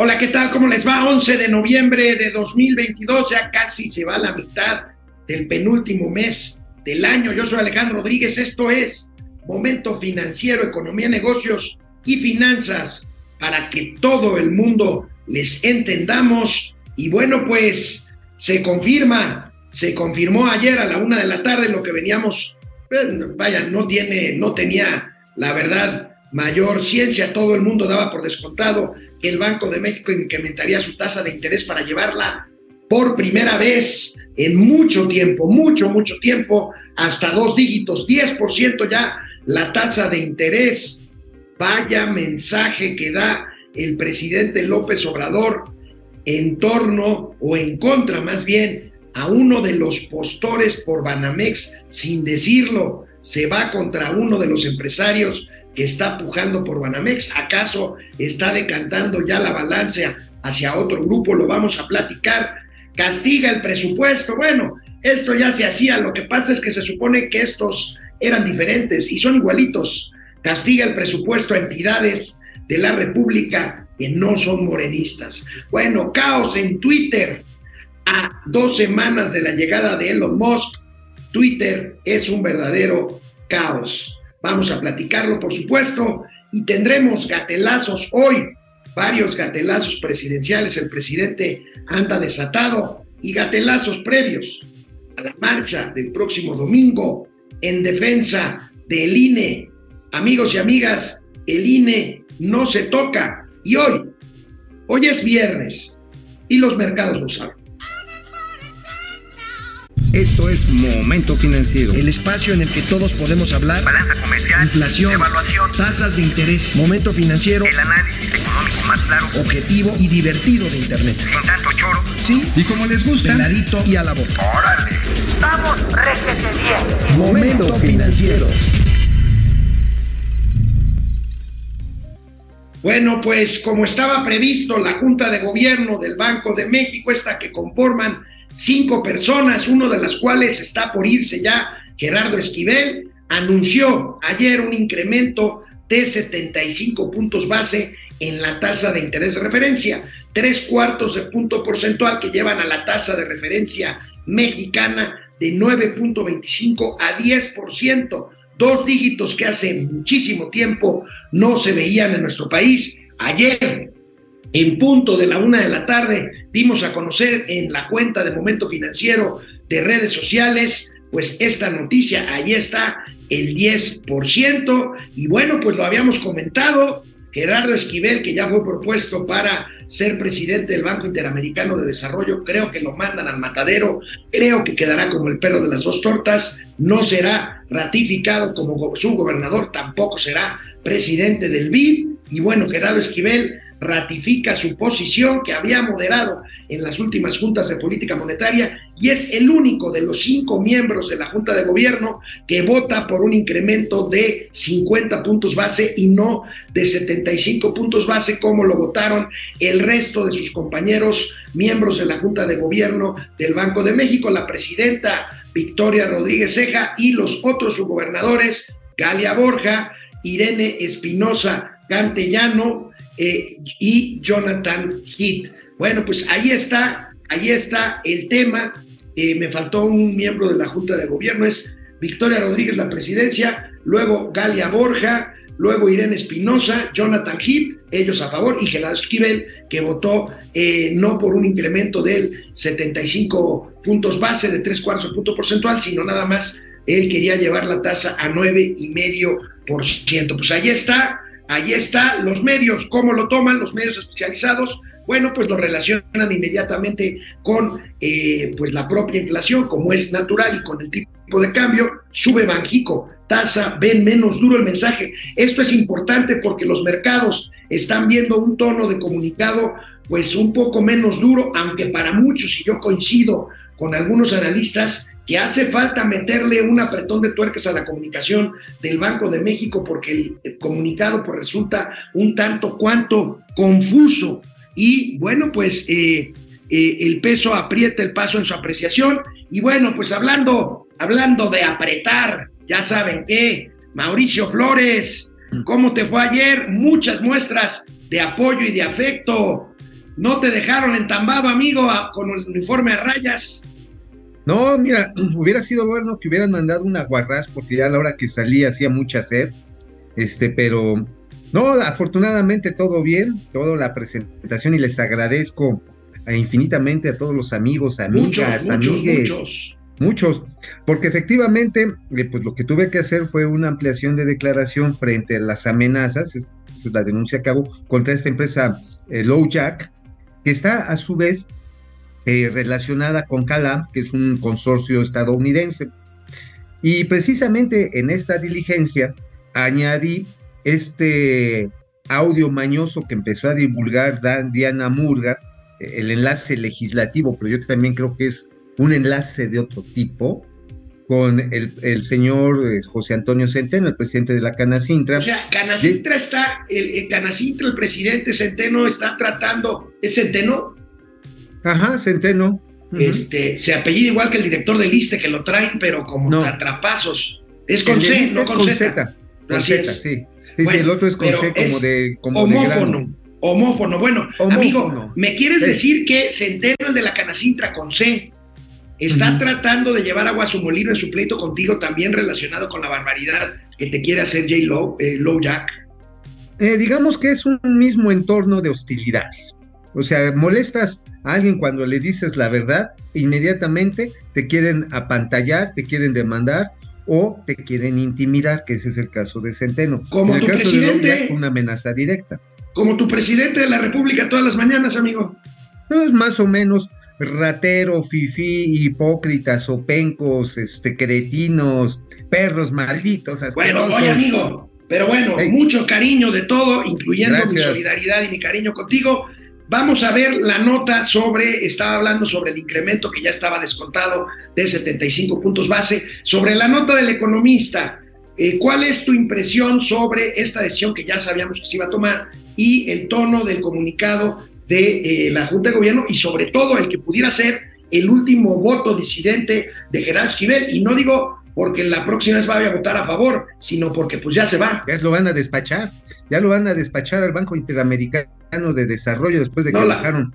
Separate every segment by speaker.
Speaker 1: Hola, ¿qué tal? ¿Cómo les va? 11 de noviembre de 2022, ya casi se va la mitad del penúltimo mes del año. Yo soy Alejandro Rodríguez, esto es Momento Financiero, Economía, Negocios y Finanzas para que todo el mundo les entendamos. Y bueno, pues se confirma, se confirmó ayer a la una de la tarde lo que veníamos, vaya, no tiene, no tenía la verdad mayor ciencia, todo el mundo daba por descontado el Banco de México incrementaría su tasa de interés para llevarla por primera vez en mucho tiempo, mucho, mucho tiempo, hasta dos dígitos, 10% ya la tasa de interés. Vaya mensaje que da el presidente López Obrador en torno o en contra más bien a uno de los postores por Banamex, sin decirlo, se va contra uno de los empresarios que está pujando por Banamex? ¿Acaso está decantando ya la balanza hacia otro grupo? Lo vamos a platicar. Castiga el presupuesto. Bueno, esto ya se hacía. Lo que pasa es que se supone que estos eran diferentes y son igualitos. Castiga el presupuesto a entidades de la República que no son morenistas. Bueno, caos en Twitter. A dos semanas de la llegada de Elon Musk, Twitter es un verdadero caos. Vamos a platicarlo, por supuesto, y tendremos gatelazos hoy, varios gatelazos presidenciales. El presidente anda desatado y gatelazos previos a la marcha del próximo domingo en defensa del INE. Amigos y amigas, el INE no se toca. Y hoy, hoy es viernes y los mercados lo saben.
Speaker 2: Esto es Momento Financiero.
Speaker 1: El espacio en el que todos podemos hablar.
Speaker 3: Balanza comercial.
Speaker 1: Inflación.
Speaker 3: Evaluación.
Speaker 1: Tasas de interés. Momento Financiero.
Speaker 3: El análisis económico más claro.
Speaker 1: Objetivo y divertido de Internet.
Speaker 3: Sin tanto choro.
Speaker 1: Sí.
Speaker 2: Y como les gusta.
Speaker 1: Peladito y a la boca.
Speaker 3: Órale.
Speaker 4: Vamos, réjete bien.
Speaker 2: Momento Financiero.
Speaker 1: Bueno, pues como estaba previsto, la Junta de Gobierno del Banco de México, esta que conforman cinco personas, uno de las cuales está por irse ya, Gerardo Esquivel, anunció ayer un incremento de 75 puntos base en la tasa de interés de referencia, tres cuartos de punto porcentual que llevan a la tasa de referencia mexicana de 9.25 a 10%, dos dígitos que hace muchísimo tiempo no se veían en nuestro país. Ayer en punto de la una de la tarde dimos a conocer en la cuenta de Momento Financiero de redes sociales, pues esta noticia, ahí está el 10%, y bueno, pues lo habíamos comentado, Gerardo Esquivel, que ya fue propuesto para ser presidente del Banco Interamericano de Desarrollo, creo que lo mandan al matadero, creo que quedará como el perro de las dos tortas, no será ratificado como su gobernador, tampoco será presidente del BID, y bueno, Gerardo Esquivel ratifica su posición que había moderado en las últimas juntas de política monetaria y es el único de los cinco miembros de la Junta de Gobierno que vota por un incremento de 50 puntos base y no de 75 puntos base como lo votaron el resto de sus compañeros miembros de la Junta de Gobierno del Banco de México, la presidenta Victoria Rodríguez Ceja y los otros subgobernadores Galia Borja, Irene Espinosa Cantellano, eh, y Jonathan Heath. Bueno, pues ahí está, ahí está el tema. Eh, me faltó un miembro de la Junta de Gobierno, es Victoria Rodríguez, la presidencia, luego Galia Borja, luego Irene Espinosa, Jonathan Heath, ellos a favor, y Gerardo Esquivel, que votó eh, no por un incremento del 75 puntos base de tres cuartos punto porcentual, sino nada más él quería llevar la tasa a nueve y medio por ciento. Pues ahí está, Ahí está, los medios, ¿cómo lo toman los medios especializados? Bueno, pues lo relacionan inmediatamente con eh, pues la propia inflación, como es natural, y con el tipo de cambio, sube Banjico, tasa, ven menos duro el mensaje. Esto es importante porque los mercados están viendo un tono de comunicado pues un poco menos duro, aunque para muchos, y yo coincido con algunos analistas, que hace falta meterle un apretón de tuercas a la comunicación del Banco de México porque el comunicado pues, resulta un tanto cuanto confuso y bueno, pues eh, eh, el peso aprieta el paso en su apreciación y bueno, pues hablando, hablando de apretar, ya saben qué, Mauricio Flores, ¿cómo te fue ayer? Muchas muestras de apoyo y de afecto no te dejaron entambado, amigo, con el uniforme a rayas.
Speaker 2: No, mira, hubiera sido bueno que hubieran mandado una guarraz porque ya a la hora que salí hacía mucha sed. Este, pero no, afortunadamente todo bien, toda la presentación y les agradezco infinitamente a todos los amigos, amigas,
Speaker 1: muchos, muchos,
Speaker 2: amigues,
Speaker 1: muchos.
Speaker 2: muchos, porque efectivamente, eh, pues lo que tuve que hacer fue una ampliación de declaración frente a las amenazas, es, es la denuncia que hago contra esta empresa eh, Low Jack, que está a su vez eh, relacionada con Calam, que es un consorcio estadounidense. Y precisamente en esta diligencia añadí este audio mañoso que empezó a divulgar Dan- Diana Murga, eh, el enlace legislativo, pero yo también creo que es un enlace de otro tipo, con el, el señor eh, José Antonio Centeno, el presidente de la Canacintra.
Speaker 1: O sea, Canacintra está, el, el Canacintra, el presidente Centeno está tratando, ¿es Centeno?
Speaker 2: Ajá, Centeno.
Speaker 1: Este, se apellida igual que el director del ISTE que lo traen, pero como
Speaker 2: No.
Speaker 1: atrapazos. Es con
Speaker 2: El
Speaker 1: C,
Speaker 2: Liste
Speaker 1: no con,
Speaker 2: con
Speaker 1: Z.
Speaker 2: Z. Con
Speaker 1: Así
Speaker 2: Z,
Speaker 1: es.
Speaker 2: sí. Sí, sí,
Speaker 1: Bueno,
Speaker 2: el otro es con C como
Speaker 1: es
Speaker 2: de como de.
Speaker 1: Homófono. Homófono. Bueno,
Speaker 2: Homófono.
Speaker 1: amigo, ¿me quieres
Speaker 2: Sí.
Speaker 1: decir que Centeno, el de la Canacintra con C, está tratando de llevar agua a su molino en su pleito contigo, también relacionado con la barbaridad que te quiere hacer J. Low, eh, Low Jack?
Speaker 2: Eh, digamos que es un mismo entorno de hostilidades. O sea, molestas a alguien cuando le dices la verdad, inmediatamente te quieren apantallar, te quieren demandar o te quieren intimidar, que ese es el caso de Centeno.
Speaker 1: Como
Speaker 2: en el
Speaker 1: tu
Speaker 2: caso de
Speaker 1: presidente.
Speaker 2: Fue una amenaza directa.
Speaker 1: Como tu presidente de la República todas las mañanas, amigo.
Speaker 2: Pues más o menos ratero, fifí, hipócritas, opencos, este, cretinos, perros malditos,
Speaker 1: Bueno,
Speaker 2: asquerosos.
Speaker 1: oye, amigo, pero bueno,
Speaker 2: Hey.
Speaker 1: mucho cariño de todo, incluyendo mi solidaridad y mi cariño contigo. Vamos a ver la nota sobre, estaba hablando sobre el incremento que ya estaba descontado de 75 puntos base, sobre la nota del economista. Eh, ¿Cuál es tu impresión sobre esta decisión que ya sabíamos que se iba a tomar y el tono del comunicado de eh, la Junta de Gobierno y sobre todo el que pudiera ser el último voto disidente de Gerardo Esquivel? Y no digo porque la próxima vez vaya a votar a favor, sino porque pues ya se va.
Speaker 2: Ya lo van a despachar, ya lo van a despachar al Banco Interamericano de Desarrollo después de que
Speaker 1: No la-
Speaker 2: bajaron.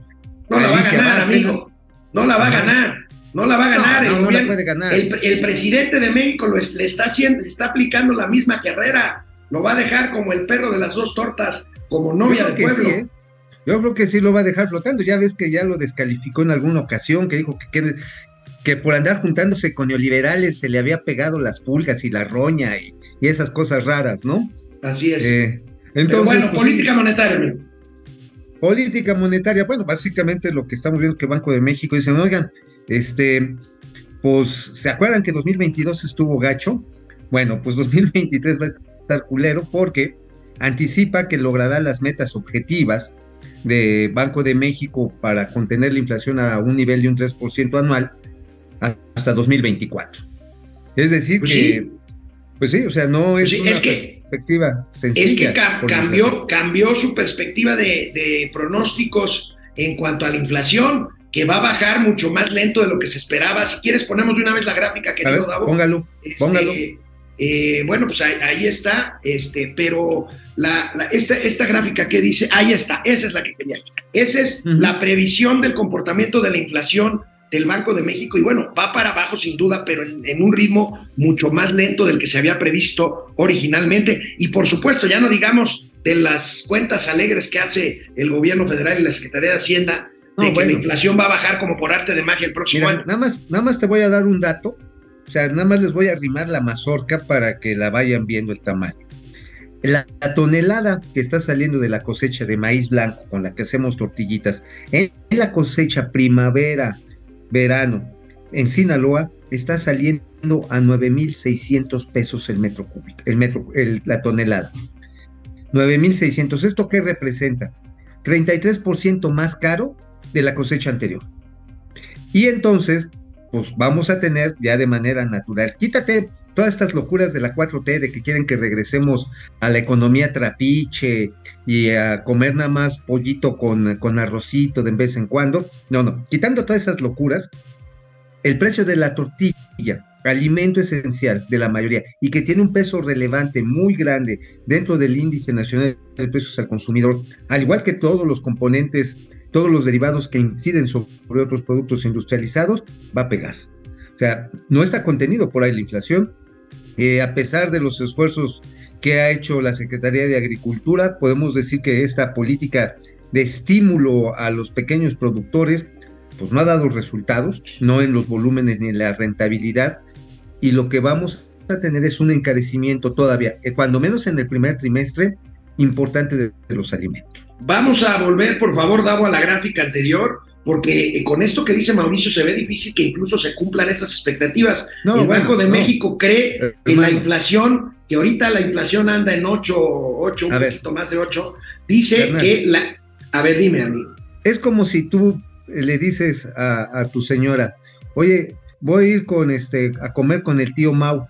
Speaker 1: No la va a
Speaker 2: Alicia
Speaker 1: ganar, amigo. No la va a ganar. No la va a ganar.
Speaker 2: No,
Speaker 1: el,
Speaker 2: no, no la puede ganar.
Speaker 1: el- el presidente de México lo es- le está haciendo, le está aplicando la misma carrera. Lo va a dejar como el perro de las dos tortas, como novia de pueblo.
Speaker 2: sí, ¿eh? Yo creo que sí lo va a dejar flotando. Ya ves que ya lo descalificó en alguna ocasión, que dijo que, que, que por andar juntándose con neoliberales se le había pegado las pulgas y la roña y, y esas cosas raras, ¿no?
Speaker 1: Así es.
Speaker 2: Eh,
Speaker 1: Pero
Speaker 2: entonces,
Speaker 1: bueno,
Speaker 2: pues,
Speaker 1: política monetaria, amigo.
Speaker 2: política monetaria, bueno, básicamente lo que estamos viendo que Banco de México dicen, oigan, este, pues, ¿se acuerdan que 2022 estuvo gacho? Bueno, pues 2023 va a estar culero porque anticipa que logrará las metas objetivas de Banco de México para contener la inflación a un nivel de un 3% anual hasta 2024. Es decir,
Speaker 1: Pues
Speaker 2: que,
Speaker 1: sí.
Speaker 2: pues sí, o sea, no es
Speaker 1: Pues sí,
Speaker 2: una
Speaker 1: es que-
Speaker 2: perspectiva sencilla.
Speaker 1: Es que ca- cambió, cambió su perspectiva de, de pronósticos en cuanto a la inflación, que va a bajar mucho más lento de lo que se esperaba. Si quieres, ponemos de una vez la gráfica, querido
Speaker 2: ver,
Speaker 1: Davo.
Speaker 2: póngalo,
Speaker 1: Este,
Speaker 2: póngalo.
Speaker 1: eh, bueno, pues ahí, ahí está, este, pero la, la- esta, esta gráfica que dice, ahí está, esa es la que quería. Esa es la previsión del comportamiento de la inflación del Banco de México y bueno, va para abajo sin duda, pero en, en un ritmo mucho más lento del que se había previsto originalmente. Y por supuesto, ya no digamos de las cuentas alegres que hace el gobierno federal y la Secretaría de Hacienda, de que la inflación va a bajar como por arte de magia el próximo
Speaker 2: Mira,
Speaker 1: año.
Speaker 2: nada más, nada más te voy a dar un dato. O sea, nada más les voy a arrimar la mazorca para que la vayan viendo el tamaño. La, la tonelada que está saliendo de la cosecha de maíz blanco con la que hacemos tortillitas, en la cosecha primavera, verano, en Sinaloa, está saliendo a 9.600 pesos el metro cúbico, el metro, la tonelada. 9.600. ¿Esto qué representa? 33% más caro de la cosecha anterior. Y entonces, pues vamos a tener ya de manera natural, quítate todas estas locuras de la 4T, de que quieren que regresemos a la economía trapiche y a comer nada más pollito con, con arrocito de vez en cuando. No, no, quitando todas esas locuras, el precio de la tortilla, alimento esencial de la mayoría y que tiene un peso relevante muy grande dentro del índice nacional de precios al consumidor, al igual que todos los componentes todos los derivados que inciden sobre otros productos industrializados, va a pegar. O sea, no está contenido por ahí la inflación. Eh, a pesar de los esfuerzos que ha hecho la Secretaría de Agricultura, podemos decir que esta política de estímulo a los pequeños productores, pues no ha dado resultados, no en los volúmenes ni en la rentabilidad, y lo que vamos a tener es un encarecimiento todavía, eh, cuando menos en el primer trimestre, importante de, de los alimentos.
Speaker 1: Vamos a volver, por favor, Davo, a la gráfica anterior, porque eh, con esto que dice Mauricio se ve difícil que incluso se cumplan estas expectativas.
Speaker 2: No,
Speaker 1: el
Speaker 2: bueno,
Speaker 1: Banco de
Speaker 2: no.
Speaker 1: México cree
Speaker 2: Eh,
Speaker 1: que la inflación, que ahorita la inflación anda en 8, 8 un
Speaker 2: A ver.
Speaker 1: poquito más de 8, dice
Speaker 2: Hernán.
Speaker 1: que la... A ver, dime, amigo.
Speaker 2: Es como si tú eh, le dices a, a tu señora, oye, voy a ir con este, a comer con el tío Mau,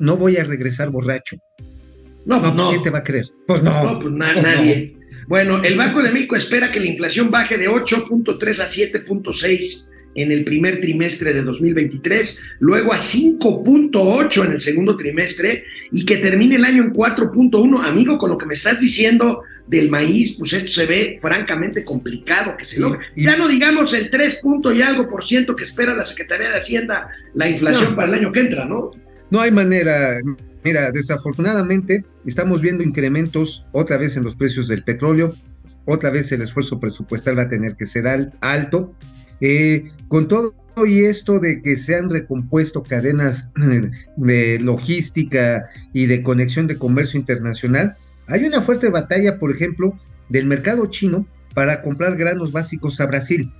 Speaker 2: no voy a regresar borracho.
Speaker 1: No, pues no.
Speaker 2: ¿quién te va a creer? Pues no.
Speaker 1: No, pues na-
Speaker 2: Pues
Speaker 1: nadie. Bueno, el Banco de México espera que la inflación baje de 8.3 a 7.6 en el primer trimestre de 2023, luego a 5.8 en el segundo trimestre y que termine el año en 4.1. Amigo, con lo que me estás diciendo del maíz, pues esto se ve francamente complicado que se logre. Ya no digamos el 3 punto y algo por ciento que espera la Secretaría de Hacienda la inflación
Speaker 2: No.
Speaker 1: para el año que entra, ¿no?
Speaker 2: No hay manera. Mira, desafortunadamente estamos viendo incrementos otra vez en los precios del petróleo, otra vez el esfuerzo presupuestal va a tener que ser al- alto. Eh, con todo y esto de que se han recompuesto cadenas de logística y de conexión de comercio internacional, hay una fuerte batalla, por ejemplo, del mercado chino para comprar granos básicos a Brasil.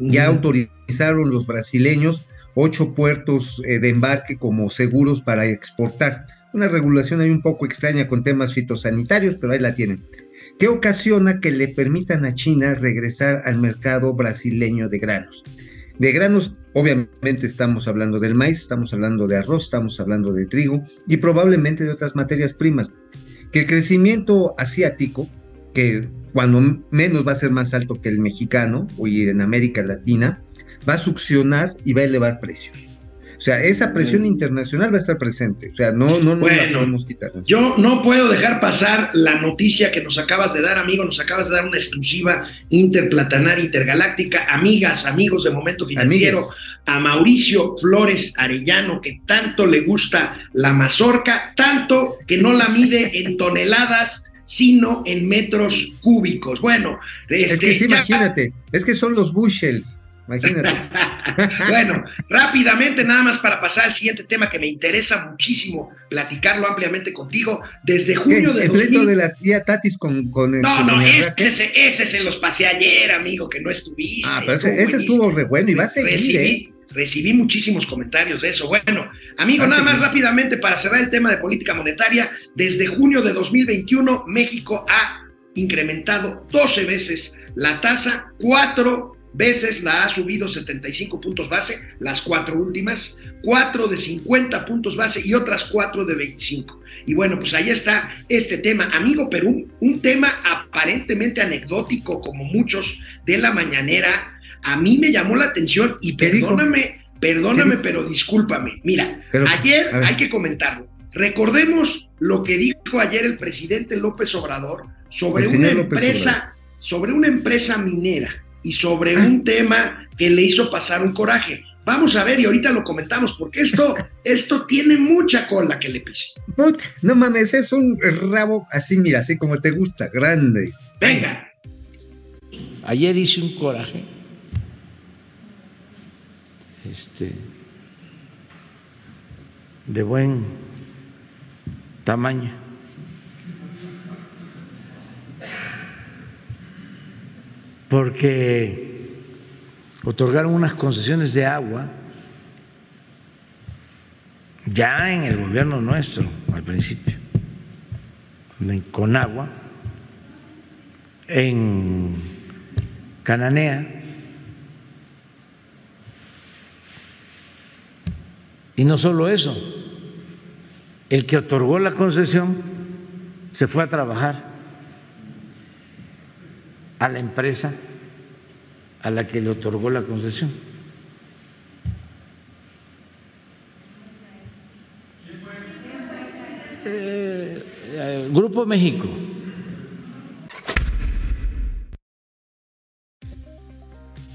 Speaker 2: Ya autorizaron los brasileños ocho puertos eh, de embarque como seguros para exportar. Una regulación ahí un poco extraña con temas fitosanitarios, pero ahí la tienen. Que ocasiona que le permitan a China regresar al mercado brasileño de granos. De granos, obviamente estamos hablando del maíz, estamos hablando de arroz, estamos hablando de trigo y probablemente de otras materias primas. Que el crecimiento asiático, que cuando menos va a ser más alto que el mexicano o y en América Latina, va a succionar y va a elevar precios. O sea, esa presión internacional va a estar presente. O sea, no, no, no la podemos quitar.
Speaker 1: Yo no puedo dejar pasar la noticia que nos acabas de dar, amigo. Nos acabas de dar una exclusiva interplatanaria intergaláctica. Amigas, amigos de Momento Financiero, a Mauricio Flores Arellano, que tanto le gusta la mazorca, tanto que no la mide en toneladas, sino en metros cúbicos. Bueno,
Speaker 2: Es
Speaker 1: este,
Speaker 2: que sí,
Speaker 1: ya-
Speaker 2: imagínate, es que son los bushels, imagínate.
Speaker 1: bueno, rápidamente, nada más para pasar al siguiente tema que me interesa muchísimo platicarlo ampliamente contigo. Desde
Speaker 2: ¿Qué?
Speaker 1: junio de
Speaker 2: El
Speaker 1: 2000
Speaker 2: pleito de la tía Tatis con, con este,
Speaker 1: No, no, ese, ese, ese se los pasé ayer, amigo, que no estuviste.
Speaker 2: Ah, pero ese, ese estuvo re bueno y va a seguir,
Speaker 1: recibí,
Speaker 2: ¿eh?
Speaker 1: recibí muchísimos comentarios de eso. Bueno, amigo,
Speaker 2: Va
Speaker 1: nada más rápidamente para cerrar el tema de política monetaria. Desde junio de 2021, México ha incrementado 12 veces la tasa, cuatro veces la ha subido 75 puntos base, las cuatro últimas, cuatro de 50 puntos base y otras cuatro de 25. Y bueno, pues ahí está este tema, amigo Perú, un tema aparentemente anecdótico como muchos de la mañanera. A mí me llamó la atención y perdóname, perdóname, pero discúlpame. Mira,
Speaker 2: Pero,
Speaker 1: ayer hay que comentarlo. Recordemos lo que dijo ayer el presidente López Obrador sobre una empresa, sobre una empresa minera y sobre un tema que le hizo pasar un coraje. Vamos a ver y ahorita lo comentamos porque esto, esto tiene mucha cola que le pise.
Speaker 2: No mames, es un rabo así, mira, así como te gusta, grande.
Speaker 1: Venga.
Speaker 5: Ayer hice un coraje. Este. De buen tamaño. Porque otorgaron unas concesiones de agua ya en el gobierno nuestro, al principio, en Conagua, en Cananea, y no solo eso, el que otorgó la concesión se fue a trabajar a la empresa a la que le otorgó la concesión. Eh, eh, Grupo México.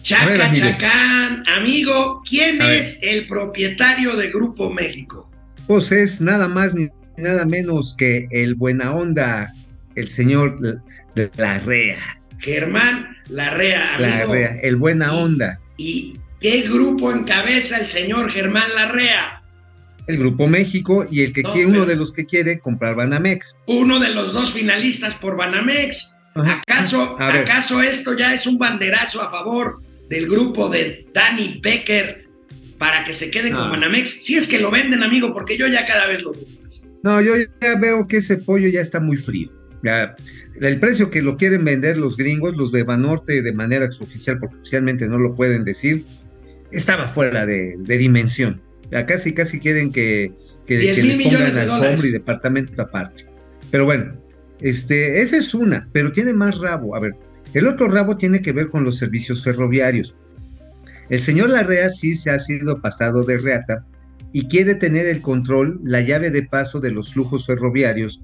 Speaker 1: Chaca
Speaker 2: ver, amigo.
Speaker 1: Chacán, amigo, ¿quién
Speaker 2: A
Speaker 1: es el propietario de Grupo México?
Speaker 2: Pues es nada más ni nada menos que el buena onda, el señor de Larrea.
Speaker 1: Germán Larrea, amigo.
Speaker 2: Larrea, el buena onda.
Speaker 1: ¿Y qué grupo encabeza el señor Germán Larrea?
Speaker 2: El Grupo México y el que
Speaker 1: No,
Speaker 2: quiere, uno de los que quiere comprar Banamex.
Speaker 1: Uno de los dos finalistas por Banamex.
Speaker 2: Ajá.
Speaker 1: ¿Acaso. ¿Acaso esto ya es un banderazo a favor del grupo de Danny Becker para que se queden con. Banamex? Si es que lo venden, amigo, porque yo ya cada vez lo veo más.
Speaker 2: No, yo ya veo que ese pollo ya está muy frío. Ya, el precio que lo quieren vender los gringos, los de Banorte, de manera exoficial, porque oficialmente no lo pueden decir, estaba fuera de, de dimensión. Ya casi, casi quieren que, que,
Speaker 1: 10
Speaker 2: que
Speaker 1: mil
Speaker 2: les pongan
Speaker 1: de
Speaker 2: alfombra
Speaker 1: dólares.
Speaker 2: y departamento aparte. Pero bueno, este, esa es una, pero tiene más rabo. A ver, el otro rabo tiene que ver con los servicios ferroviarios. El señor Larrea sí se ha sido pasado de reata y quiere tener el control, la llave de paso de los flujos ferroviarios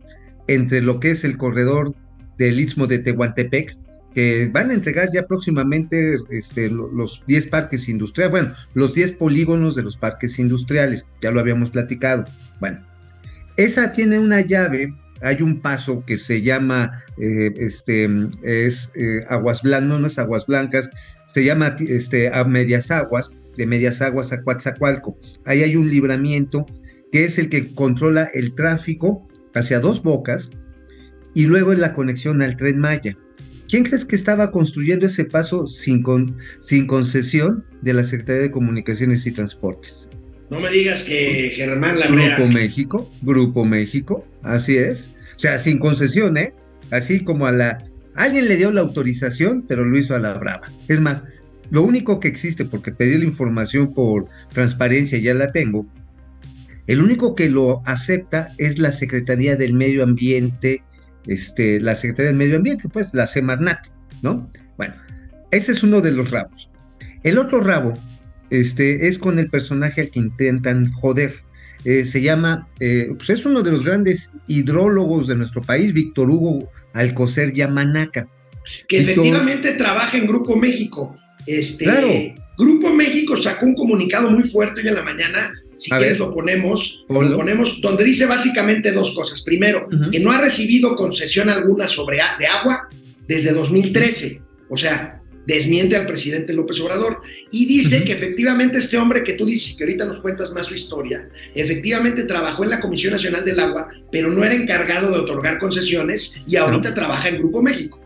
Speaker 2: entre lo que es el corredor del Istmo de Tehuantepec, que van a entregar ya próximamente este, lo- los 10 parques industriales, bueno, los 10 polígonos de los parques industriales, ya lo habíamos platicado. Bueno, esa tiene una llave, hay un paso que se llama, eh, este, es eh, Aguas Blancas, no es Aguas Blancas, se llama este, a Medias Aguas, de Medias Aguas a Coatzacoalco. Ahí hay un libramiento que es el que controla el tráfico hacia dos bocas y luego en la conexión al tren Maya. ¿Quién crees que estaba construyendo ese paso sin, con- sin concesión de la Secretaría de Comunicaciones y Transportes?
Speaker 1: No me digas que Germán Larrea.
Speaker 2: Grupo México, Grupo México, así es. O sea, sin concesión, ¿eh? Así como a la... Alguien le dio la autorización, pero lo hizo a la brava. Es más, lo único que existe, porque pedí la información por transparencia, ya la tengo, el único que lo acepta es la Secretaría del Medio Ambiente, este, la Secretaría del Medio Ambiente, pues la Semarnat, ¿no? Bueno, ese es uno de los rabos. El otro rabo este, es con el personaje al que intentan joder. Eh, se llama, eh, pues es uno de los grandes hidrólogos de nuestro país, Víctor Hugo Alcocer Yamanaca.
Speaker 1: que efectivamente trabaja en Grupo México. Este,
Speaker 2: Claro.
Speaker 1: Grupo México sacó un comunicado muy fuerte hoy en la mañana. Si
Speaker 2: A
Speaker 1: quieres
Speaker 2: ver.
Speaker 1: lo ponemos, lo ponemos, donde dice básicamente dos cosas. Primero, que no ha recibido concesión alguna sobre de agua desde 2013. O sea, desmiente al presidente López Obrador y dice que efectivamente este hombre que tú dices, que ahorita nos cuentas más su historia, efectivamente trabajó en la Comisión Nacional del Agua, pero no era encargado de otorgar concesiones y ahorita trabaja en Grupo México.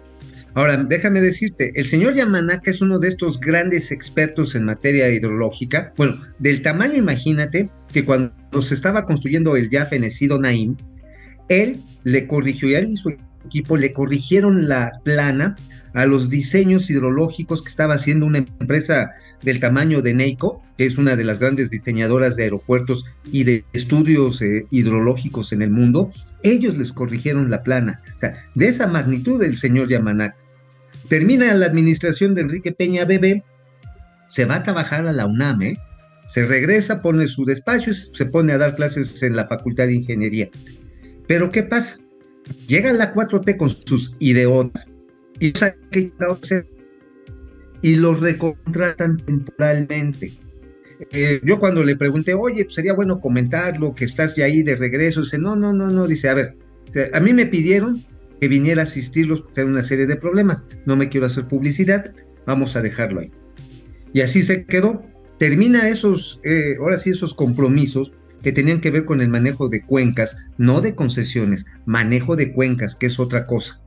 Speaker 2: Ahora, déjame decirte, el señor Yamanaka es uno de estos grandes expertos en materia hidrológica. Bueno, del tamaño, imagínate que cuando se estaba construyendo el ya fenecido Naim, él le corrigió, y él y su equipo le corrigieron la plana a los diseños hidrológicos que estaba haciendo una empresa del tamaño de Neico, que es una de las grandes diseñadoras de aeropuertos y de estudios eh, hidrológicos en el mundo. Ellos les corrigieron la plana. O sea, de esa magnitud el señor Yamanaka. Termina la administración de Enrique Peña Bebé, se va a trabajar a la UNAM, ¿eh? se regresa, pone su despacho y se pone a dar clases en la Facultad de Ingeniería. Pero ¿qué pasa? Llega la 4T con sus ideotas y, y los recontratan temporalmente. Eh, yo cuando le pregunté, oye, pues sería bueno comentarlo, que estás ya ahí de regreso, dice, no, no, no, no, dice, a ver, a mí me pidieron que viniera a asistirlos hay una serie de problemas, no me quiero hacer publicidad, vamos a dejarlo ahí. Y así se quedó. Termina esos, eh, ahora sí, esos compromisos que tenían que ver con el manejo de cuencas, no de concesiones, manejo de cuencas, que es otra cosa.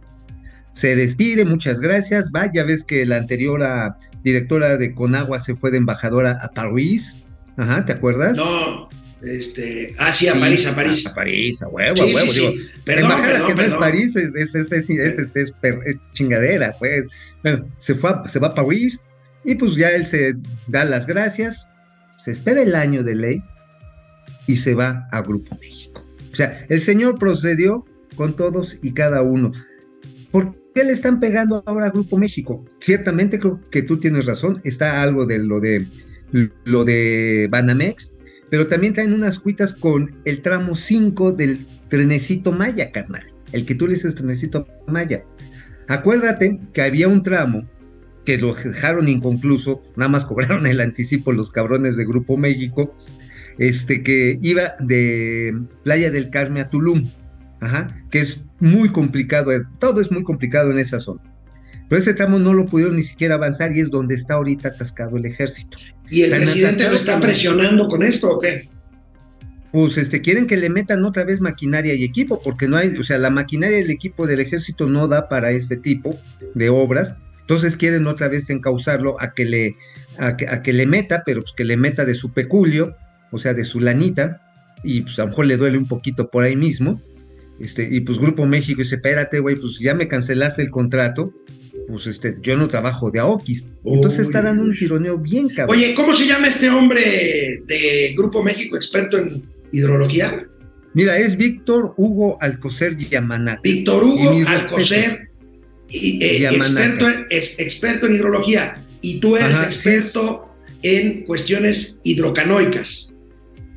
Speaker 2: Se despide, muchas gracias. Va, ya ves que la anterior a- directora de Conagua se fue de embajadora a París. Ajá, ¿te acuerdas?
Speaker 1: No, este, ah, sí, a
Speaker 2: Sí,
Speaker 1: París, a París.
Speaker 2: A París, a huevo,
Speaker 1: Sí,
Speaker 2: a huevo.
Speaker 1: sí,
Speaker 2: digo, embajada
Speaker 1: perdón,
Speaker 2: que no es. París, es, es, chingadera, pues. Bueno, se, fue a- se va a París y pues ya él se da las gracias, se espera el año de ley y se va a Grupo México. O sea, el señor procedió con todos y cada uno. ¿Por qué le están pegando ahora a Grupo México? Ciertamente creo que tú tienes razón, está algo de lo de lo de Banamex, pero también traen unas cuitas con el tramo 5 del trenecito Maya, carnal. El que tú le dices trenecito Maya. Acuérdate que había un tramo que lo dejaron inconcluso, nada más cobraron el anticipo los cabrones de Grupo México, este que iba de Playa del Carmen a Tulum, ajá, que es muy complicado, eh, todo es muy complicado en esa zona. Pero ese tramo no lo pudieron ni siquiera avanzar y es donde está ahorita atascado el ejército.
Speaker 1: ¿Y el
Speaker 2: Tan
Speaker 1: presidente lo está presionando con esto o qué?
Speaker 2: Pues este, quieren que le metan otra vez maquinaria y equipo, porque no hay, o sea, la maquinaria y el equipo del ejército no da para este tipo de obras. Entonces quieren otra vez encauzarlo a que le, a que, a que le meta, pero pues que le meta de su peculio, o sea, de su lanita, y pues a lo mejor le duele un poquito por ahí mismo. Este, y pues Grupo México dice, espérate, güey, pues ya me cancelaste el contrato, pues este, yo no trabajo de Aokis. Entonces
Speaker 1: Uy,
Speaker 2: está dando un tironeo bien cabrón.
Speaker 1: Oye, ¿cómo se llama este hombre de Grupo México experto en hidrología?
Speaker 2: Mira, es Víctor Hugo Alcocer Yamanaka.
Speaker 1: Víctor Hugo Alcocer, y, eh, experto, en, es experto en hidrología. Y tú eres
Speaker 2: Ajá, sí
Speaker 1: experto en cuestiones hidrocanoicas,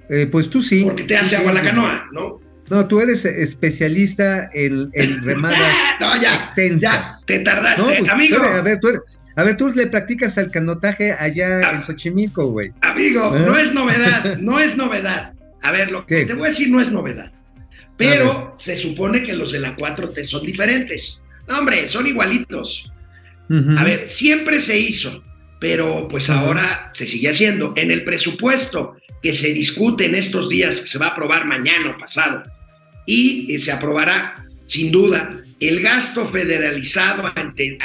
Speaker 2: Eh, pues tú sí.
Speaker 1: porque te hace
Speaker 2: sí.
Speaker 1: agua la canoa, ¿no?
Speaker 2: No, tú eres especialista en, en remadas
Speaker 1: no, ya,
Speaker 2: extensas.
Speaker 1: ya, te tardaste,
Speaker 2: No, pues,
Speaker 1: amigo.
Speaker 2: eres- a ver, tú eres- a ver, tú le practicas al canotaje allá
Speaker 1: Ah.
Speaker 2: en Xochimilco, güey.
Speaker 1: Amigo,
Speaker 2: ¿Eh?
Speaker 1: no es novedad, no es novedad. A ver, lo que te voy a decir no es novedad. Pero se supone que los de la 4T son diferentes. No, hombre, son igualitos. A ver, siempre se hizo, pero pues ahora se sigue haciendo. En el presupuesto que se discute en estos días, que se va a aprobar mañana o pasado, y se aprobará, sin duda, el gasto federalizado a,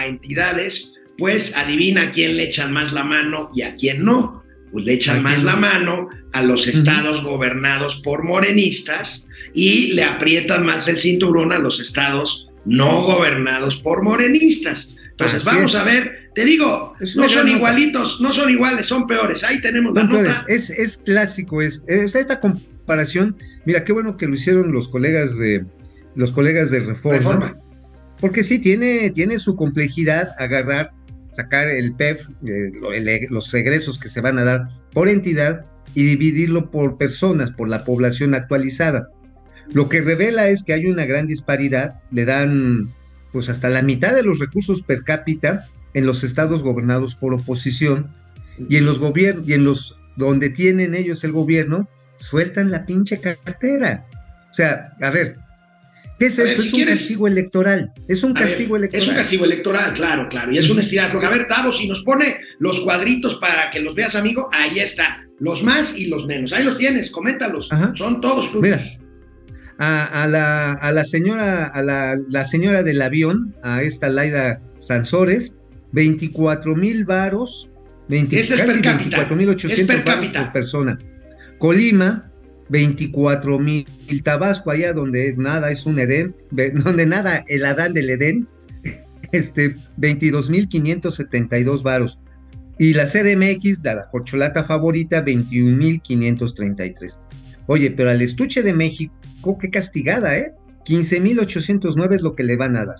Speaker 1: entidades, pues adivina a quién le echan más la mano y a quién no. Pues le
Speaker 2: ¿A
Speaker 1: echan más la
Speaker 2: no?
Speaker 1: mano a los estados gobernados por morenistas y le aprietan más el cinturón a los estados no gobernados por morenistas. Entonces,
Speaker 2: Así
Speaker 1: vamos
Speaker 2: es.
Speaker 1: a ver, te digo,
Speaker 2: Es
Speaker 1: no son
Speaker 2: nota.
Speaker 1: igualitos, no son iguales, son peores. Ahí tenemos la
Speaker 2: Son
Speaker 1: nota.
Speaker 2: Es, es clásico, es, es esta comparación. Mira, qué bueno que lo hicieron los colegas de los colegas de Reforma.
Speaker 1: Reforma.
Speaker 2: Porque sí, tiene, tiene su complejidad agarrar, sacar el PEF, eh, el- los egresos que se van a dar por entidad y dividirlo por personas, por la población actualizada. Lo que revela es que hay una gran disparidad, le dan pues hasta la mitad de los recursos per cápita en los estados gobernados por oposición y en los gobiernos y en los donde tienen ellos el gobierno sueltan la pinche cartera. O sea, a ver, ¿qué es
Speaker 1: A ver,
Speaker 2: esto?
Speaker 1: si
Speaker 2: es un castigo electoral. Es un
Speaker 1: A ver,
Speaker 2: castigo electoral.
Speaker 1: Es un castigo electoral, claro, claro. Y es un estirar. Porque, a ver, Tavo, si nos pone los cuadritos para que los veas, amigo, ahí está. Los más y los menos. Ahí los tienes, coméntalos.
Speaker 2: Ajá.
Speaker 1: Son todos tuyos.
Speaker 2: Mira, a, a la, a la señora, a la, la señora del avión, a esta Laida Sansores, 24 mil varos, 20
Speaker 1: Ese es
Speaker 2: casi
Speaker 1: per cápita.
Speaker 2: 24 mil
Speaker 1: Es
Speaker 2: 800
Speaker 1: per
Speaker 2: persona. Colima, 24 mil. Tabasco, allá donde nada es un Edén, donde nada el Adán del Edén, este, 22 mil 572 varos. Y la CDMX, de la corcholata favorita, 21 mil 533. Oye, pero al estuche de México, qué castigada, ¿eh? 15.809 es lo que le van a dar.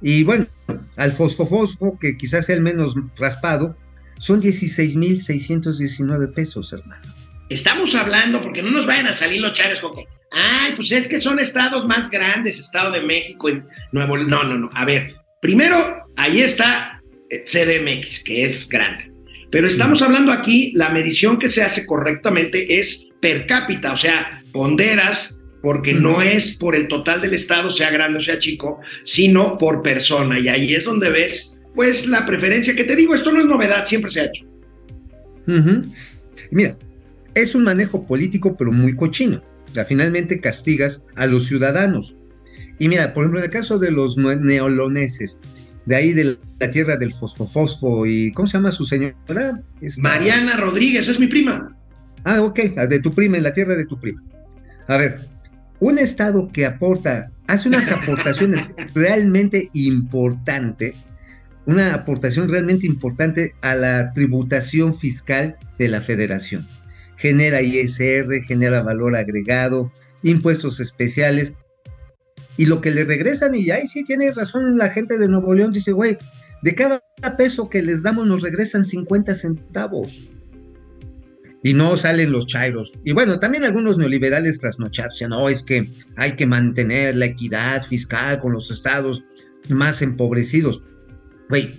Speaker 2: Y bueno, al fosfofosfo, que quizás sea el menos raspado, son 16.619 pesos, hermano.
Speaker 1: Estamos hablando, porque no nos vayan a salir los chaves con que, ay, pues es que son estados más grandes, Estado de México y Nuevo León. No, no, no. A ver, primero, ahí está eh, CDMX, que es grande. Pero estamos hablando aquí, la medición que se hace correctamente es per cápita, o sea, ponderas, porque no es por el total del estado, sea grande o sea chico, sino por persona. Y ahí es donde ves, pues, la preferencia que te digo, esto no es novedad, siempre se ha hecho.
Speaker 2: Ujú. Mira, es un manejo político, pero muy cochino. O sea, finalmente castigas a los ciudadanos. Y mira, por ejemplo, en el caso de los neoloneses, de ahí de la tierra del fosfofosfo y ¿cómo se llama su señora? Esta-
Speaker 1: Mariana Rodríguez es mi prima.
Speaker 2: Ah, ok, de tu prima, en la tierra de tu prima. A ver, un estado que aporta, hace unas aportaciones realmente importantes, una aportación realmente importante a la tributación fiscal de la federación. Genera ISR, genera valor agregado, impuestos especiales. Y lo que le regresan, y ahí sí tiene razón la gente de Nuevo León, dice, güey, de cada peso que les damos nos regresan 50 centavos y no salen los chairos. Y bueno, también algunos neoliberales trasnochados, dicen, no, es que hay que mantener la equidad fiscal con los estados más empobrecidos. Güey,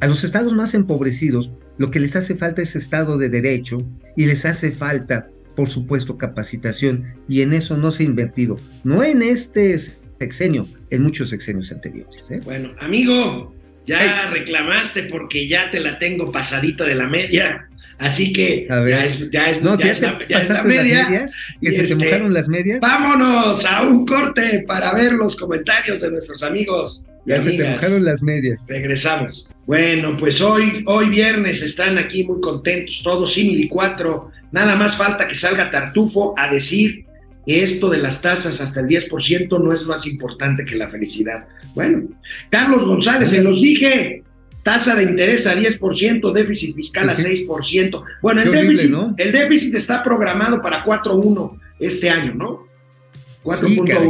Speaker 2: A los estados más empobrecidos lo que les hace falta es estado de derecho y les hace falta, por supuesto, capacitación y en eso no se ha invertido, no en este sexenio, en muchos sexenios anteriores. ¿eh?
Speaker 1: Bueno, amigo, ya reclamaste porque ya te la tengo pasadita de la media. Así que
Speaker 2: A ver.
Speaker 1: ya es, ya es,
Speaker 2: No,
Speaker 1: ya
Speaker 2: ¿ya
Speaker 1: es la, ya es la
Speaker 2: pasaste las
Speaker 1: media.
Speaker 2: medias? ¿Que
Speaker 1: Y
Speaker 2: se te
Speaker 1: este,
Speaker 2: mojaron las medias?
Speaker 1: Vámonos a un corte para ver los comentarios de nuestros amigos y
Speaker 2: Ya se te mojaron las medias.
Speaker 1: Regresamos. Bueno, pues hoy, hoy viernes están aquí muy contentos todos, Simil y cuatro. Nada más falta que salga Tartufo a decir que esto de las tasas hasta el 10% no es más importante que la felicidad. Bueno, Carlos González, se los dije, tasa de interés a 10%, déficit fiscal a
Speaker 2: Sí, sí.
Speaker 1: 6%. Bueno, el,
Speaker 2: horrible,
Speaker 1: déficit,
Speaker 2: ¿no?
Speaker 1: el déficit está programado para 4.1 este año, ¿no? 4.1.
Speaker 2: caray.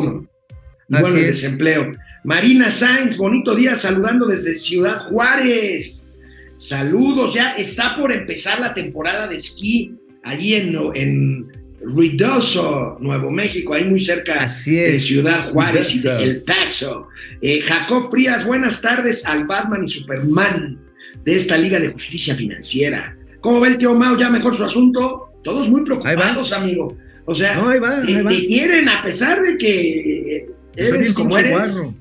Speaker 1: y bueno, el
Speaker 2: es.
Speaker 1: desempleo. Marina Sainz, bonito día, saludando desde Ciudad Juárez. Saludos, ya está por empezar la temporada de esquí allí en, en Ruidoso, Nuevo México, ahí muy cerca
Speaker 2: Así
Speaker 1: de. Ciudad Juárez y de. El Paso. Eh, Jacob Frías, buenas tardes al Batman y Superman de esta Liga de Justicia Financiera. ¿Cómo va el tío Mao? ¿Ya mejor su asunto? Todos muy preocupados, amigo. O sea,
Speaker 2: No, ahí va,
Speaker 1: te,
Speaker 2: ahí va.
Speaker 1: te quieren a pesar de que
Speaker 2: Soy
Speaker 1: eres como eres.
Speaker 2: guarro.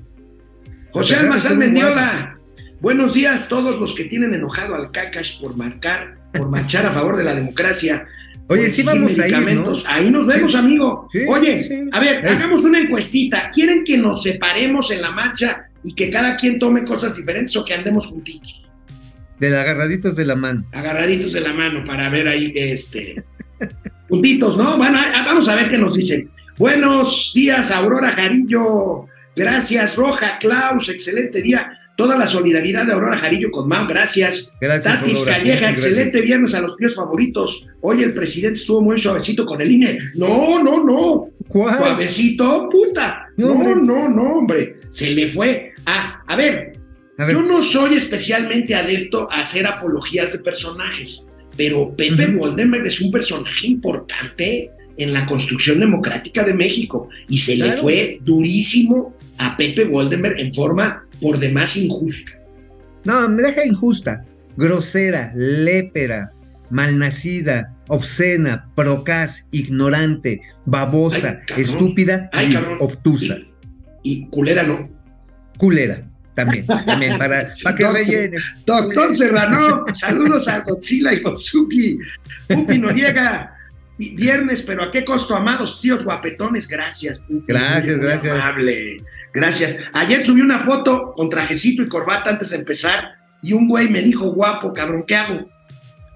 Speaker 1: José
Speaker 2: A
Speaker 1: Almazán Mendiola. Buenos días todos los que tienen enojado al Cacash por marcar, por marchar a favor de la democracia.
Speaker 2: Oye, sí
Speaker 1: exigir
Speaker 2: vamos a ir, ¿no?
Speaker 1: Ahí nos vemos,
Speaker 2: Sí.
Speaker 1: amigo.
Speaker 2: Sí,
Speaker 1: Oye,
Speaker 2: sí, sí.
Speaker 1: a ver, hagamos una encuestita. ¿Quieren que nos separemos en la marcha y que cada quien tome cosas diferentes o que andemos juntitos,
Speaker 2: De agarraditos de la mano.
Speaker 1: agarraditos de la mano para ver ahí, este, juntitos, ¿no? Bueno, vamos a ver qué nos dicen. Buenos días, Aurora Jarillo. Gracias, Roja, Klaus, excelente día. Toda la solidaridad de Aurora Jarillo con Mau, gracias.
Speaker 2: Gracias,
Speaker 1: Tatis
Speaker 2: Aurora.
Speaker 1: Calleja,
Speaker 2: gracias.
Speaker 1: excelente viernes a los tíos favoritos. Hoy el presidente estuvo muy suavecito con el INE. No, no, no.
Speaker 2: ¿Cuál?
Speaker 1: Suavecito, puta.
Speaker 2: No,
Speaker 1: No, no, no, hombre. Se le fue. Ah, a ver,
Speaker 2: A ver,
Speaker 1: yo no soy especialmente adepto a hacer apologías de personajes, pero Pepe. Goldenberg es un personaje importante en la construcción democrática de México y se le fue durísimo a Pepe Goldenberg en forma por demás injusta.
Speaker 2: no, me deja injusta, grosera, lépera, malnacida, obscena, procaz, ignorante, babosa,
Speaker 1: Ay,
Speaker 2: estúpida
Speaker 1: Ay,
Speaker 2: y obtusa.
Speaker 1: Y, y culera no.
Speaker 2: Culera, también, también, para, para que rellene.
Speaker 1: Doctor Serrano, saludos a Godzilla y Gozuki. Pupi Noriega, vi- viernes, pero ¿a qué costo, amados tíos guapetones? Gracias, Pupi.
Speaker 2: Gracias, gracias.
Speaker 1: amable. Gracias. Ayer subí una foto con trajecito y corbata antes de empezar y un güey me dijo, guapo, cabrón, ¿qué hago?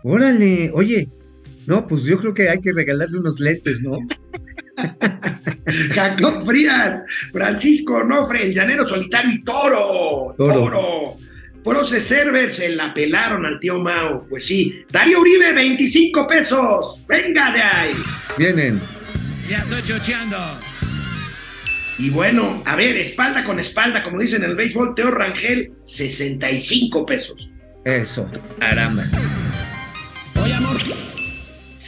Speaker 2: Órale, oye, no, pues yo creo que hay que regalarle unos lentes, ¿no?
Speaker 1: Jacob Frías, Francisco Onofre, el llanero solitario y Toro.
Speaker 2: Toro.
Speaker 1: Toro. Proce Server se la pelaron al tío Mao. Pues sí. Darío Uribe, 25 pesos. Venga de ahí.
Speaker 2: Vienen.
Speaker 5: Ya estoy chocheando.
Speaker 1: Y bueno, a ver, espalda con espalda, como dicen en el béisbol, Teo Rangel, 65 pesos.
Speaker 2: Eso, caramba.
Speaker 5: Oye, amor.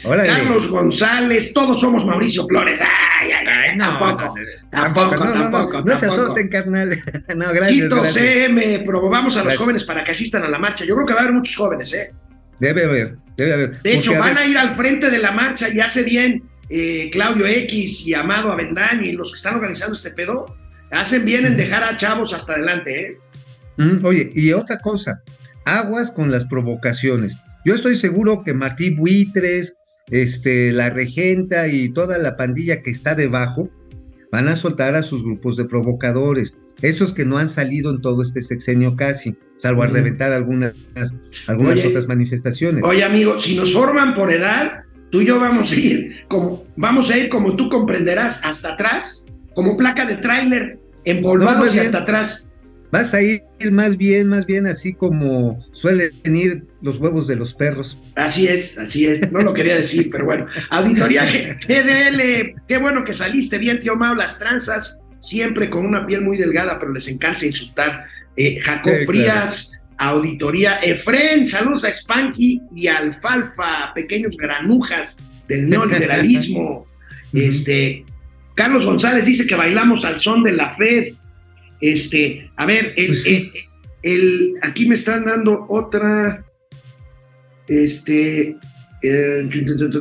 Speaker 2: Órale.
Speaker 1: Carlos González, todos somos Mauricio Flores. Ay, ay, ay,
Speaker 2: no,
Speaker 1: tampoco.
Speaker 2: no, no,
Speaker 1: Tampoco,
Speaker 2: no,
Speaker 1: tampoco,
Speaker 2: no se
Speaker 1: tampoco.
Speaker 2: azoten, carnal. no, gracias,
Speaker 1: Quito
Speaker 2: gracias.
Speaker 1: CM, promovamos a los
Speaker 2: Gracias.
Speaker 1: jóvenes para que asistan a la marcha. Yo creo que va a haber muchos jóvenes, ¿eh?
Speaker 2: Debe haber, debe haber.
Speaker 1: De hecho,
Speaker 2: a
Speaker 1: van
Speaker 2: ver,
Speaker 1: a ir al frente de la marcha y hace bien eh, Claudio X y Amado Avendaño y los que están organizando este pedo. Hacen bien en dejar a chavos hasta adelante, ¿eh?
Speaker 2: mm, oye, y otra cosa, aguas con las provocaciones. Yo estoy seguro que Martí Buitres, este, la regenta y toda la pandilla que está debajo van a soltar a sus grupos de provocadores. Estos que no han salido en todo este sexenio casi, salvo a reventar algunas, algunas
Speaker 1: Oye,
Speaker 2: otras manifestaciones.
Speaker 1: Oye, amigo, si nos forman por edad, tú y yo vamos a ir como, vamos a ir como tú comprenderás, hasta atrás, como placa de tráiler,
Speaker 2: No,
Speaker 1: empolvados
Speaker 2: más
Speaker 1: y hasta atrás.
Speaker 2: Vas a ir más bien, más bien así como suelen ir los huevos de los perros.
Speaker 1: Así es, así es. No lo quería decir, pero bueno. Auditoría GDL, qué bueno que saliste bien, tío Mao. Las tranzas, siempre con una piel muy delgada, pero les encanta insultar. Eh, Jacob
Speaker 2: Sí.
Speaker 1: Frías, Auditoría Efren, saludos a Spanky y Alfalfa, pequeños granujas del neoliberalismo. este, Carlos González dice que bailamos al son de la Fed. Este, a ver, el,
Speaker 2: Pues sí.
Speaker 1: el, aquí me están dando otra, este, eh,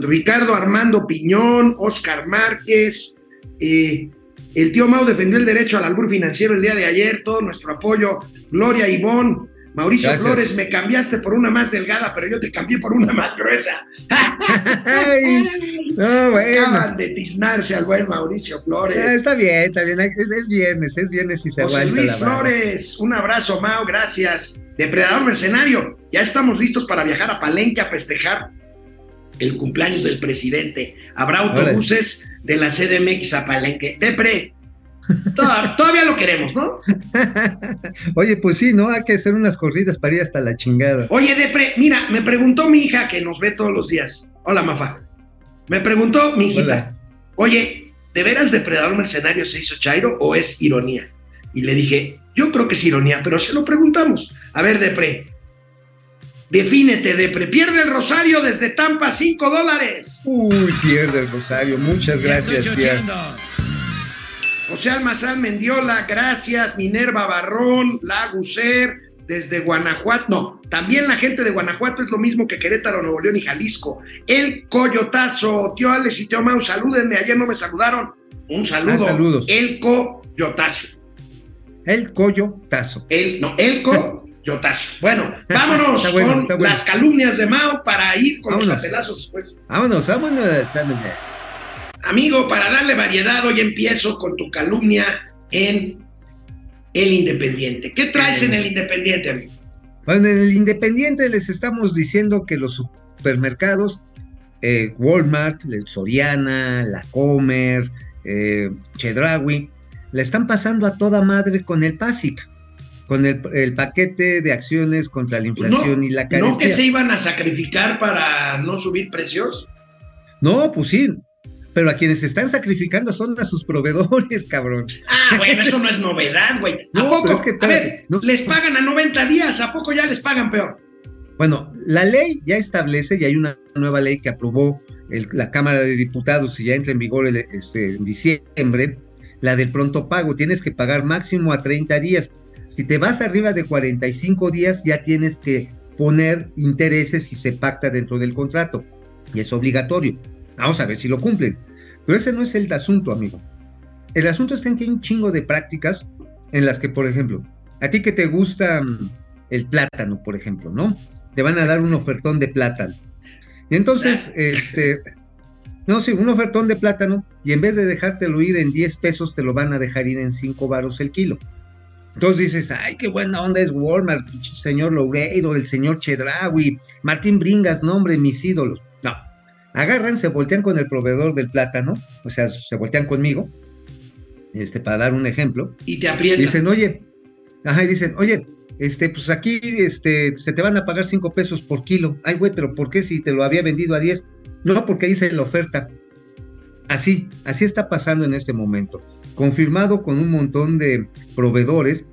Speaker 1: Ricardo Armando Piñón, Oscar Márquez, eh, el tío Mau defendió el derecho al albur financiero el día de ayer, todo nuestro apoyo, Gloria Ivón, Mauricio
Speaker 2: Gracias.
Speaker 1: Flores, me cambiaste por una más delgada, pero yo te cambié por una más gruesa.
Speaker 2: Ay, no, bueno.
Speaker 1: Acaban de tiznarse al buen Mauricio Flores.
Speaker 2: Ah, está bien, está bien. Es, es viernes, es viernes y se
Speaker 1: José
Speaker 2: aguanta
Speaker 1: Luis
Speaker 2: la.
Speaker 1: Flores, un abrazo, Mao, gracias. Depredador Mercenario, ya estamos listos para viajar a Palenque a festejar el cumpleaños del presidente. Habrá autobuses de la CDMX a Palenque. Depre, toda- todavía lo queremos, ¿no?
Speaker 2: Oye, pues sí, ¿no? Hay que hacer unas corridas para ir hasta la chingada.
Speaker 1: Oye, Depre, mira, me preguntó mi hija que nos ve todos los días. Hola, Mafa. Me preguntó mi hijita,
Speaker 2: Hola.
Speaker 1: oye, ¿de veras Depredador Mercenario se hizo Chairo o es ironía? Y le dije, yo creo que es ironía, pero se lo preguntamos. A ver, Depre, defínete, Depre. Pierde el Rosario desde Tampa, 5 dólares.
Speaker 2: Uy, pierde el Rosario. Muchas gracias, Pierre.
Speaker 1: José Almazán Mendiola, gracias. Minerva Barrón, Laguser, desde Guanajuato. No, también la gente de Guanajuato es lo mismo que Querétaro, Nuevo León y Jalisco. El Coyotazo, tío Alex y tío Mau, salúdenme. Ayer no me saludaron. Un saludo.
Speaker 2: Ah, saludos.
Speaker 1: El Coyotazo.
Speaker 2: El collo tazo.
Speaker 1: El, no, el Coyotazo. Bueno, vámonos
Speaker 2: bueno,
Speaker 1: con
Speaker 2: bueno.
Speaker 1: las calumnias de Mau para ir con los patelazos después.
Speaker 2: Vámonos, vámonos, vámonos.
Speaker 1: Amigo, para darle variedad, hoy empiezo con tu calumnia en El Independiente. ¿Qué traes en El Independiente, amigo?
Speaker 2: Bueno, en el Independiente les estamos diciendo que los supermercados, eh, Walmart, Soriana, La Comer, eh, Chedraui, la están pasando a toda madre con el PASIC, con el, el paquete de acciones contra la inflación y la carestía.
Speaker 1: ¿No que se iban a sacrificar para no subir precios?
Speaker 2: No, pues sí, pero a quienes se están sacrificando son a sus proveedores, cabrón.
Speaker 1: Ah, bueno, eso no es novedad, güey. ¿A
Speaker 2: No,
Speaker 1: poco?
Speaker 2: es que,
Speaker 1: a ver,
Speaker 2: no.
Speaker 1: les pagan a 90 días, ¿a poco ya les pagan peor?
Speaker 2: Bueno, la ley ya establece, y hay una nueva ley que aprobó el- la Cámara de Diputados y ya entra en vigor el- este, en diciembre, la del pronto pago. Tienes que pagar máximo a 30 días. Si te vas arriba de 45 días, ya tienes que poner intereses si se pacta dentro del contrato. Y es obligatorio. Vamos a ver si lo cumplen. Pero ese no es el asunto, amigo. El asunto está en que hay un chingo de prácticas en las que, por ejemplo, a ti que te gusta mm, el plátano, por ejemplo, ¿no? Te van a dar un ofertón de plátano. Y entonces, este, no, sí, un ofertón de plátano, y en vez de dejártelo ir en 10 pesos, te lo van a dejar ir en 5 varos el kilo. Entonces dices, ay, qué buena onda es Walmart, señor Loureiro, el señor Chedraui, Martín Bringas, nombre, mis ídolos. Agarran, se voltean con el proveedor del plátano, o sea, se voltean conmigo, este, para dar un ejemplo,
Speaker 1: Y te aprietan.
Speaker 2: Dicen, oye, ajá, y dicen, oye, este, pues aquí este, se te van a pagar 5 pesos por kilo. Ay, güey, pero ¿por qué si te lo había vendido a 10? No, porque hice la oferta. Así, así está pasando en este momento. Confirmado con un montón de proveedores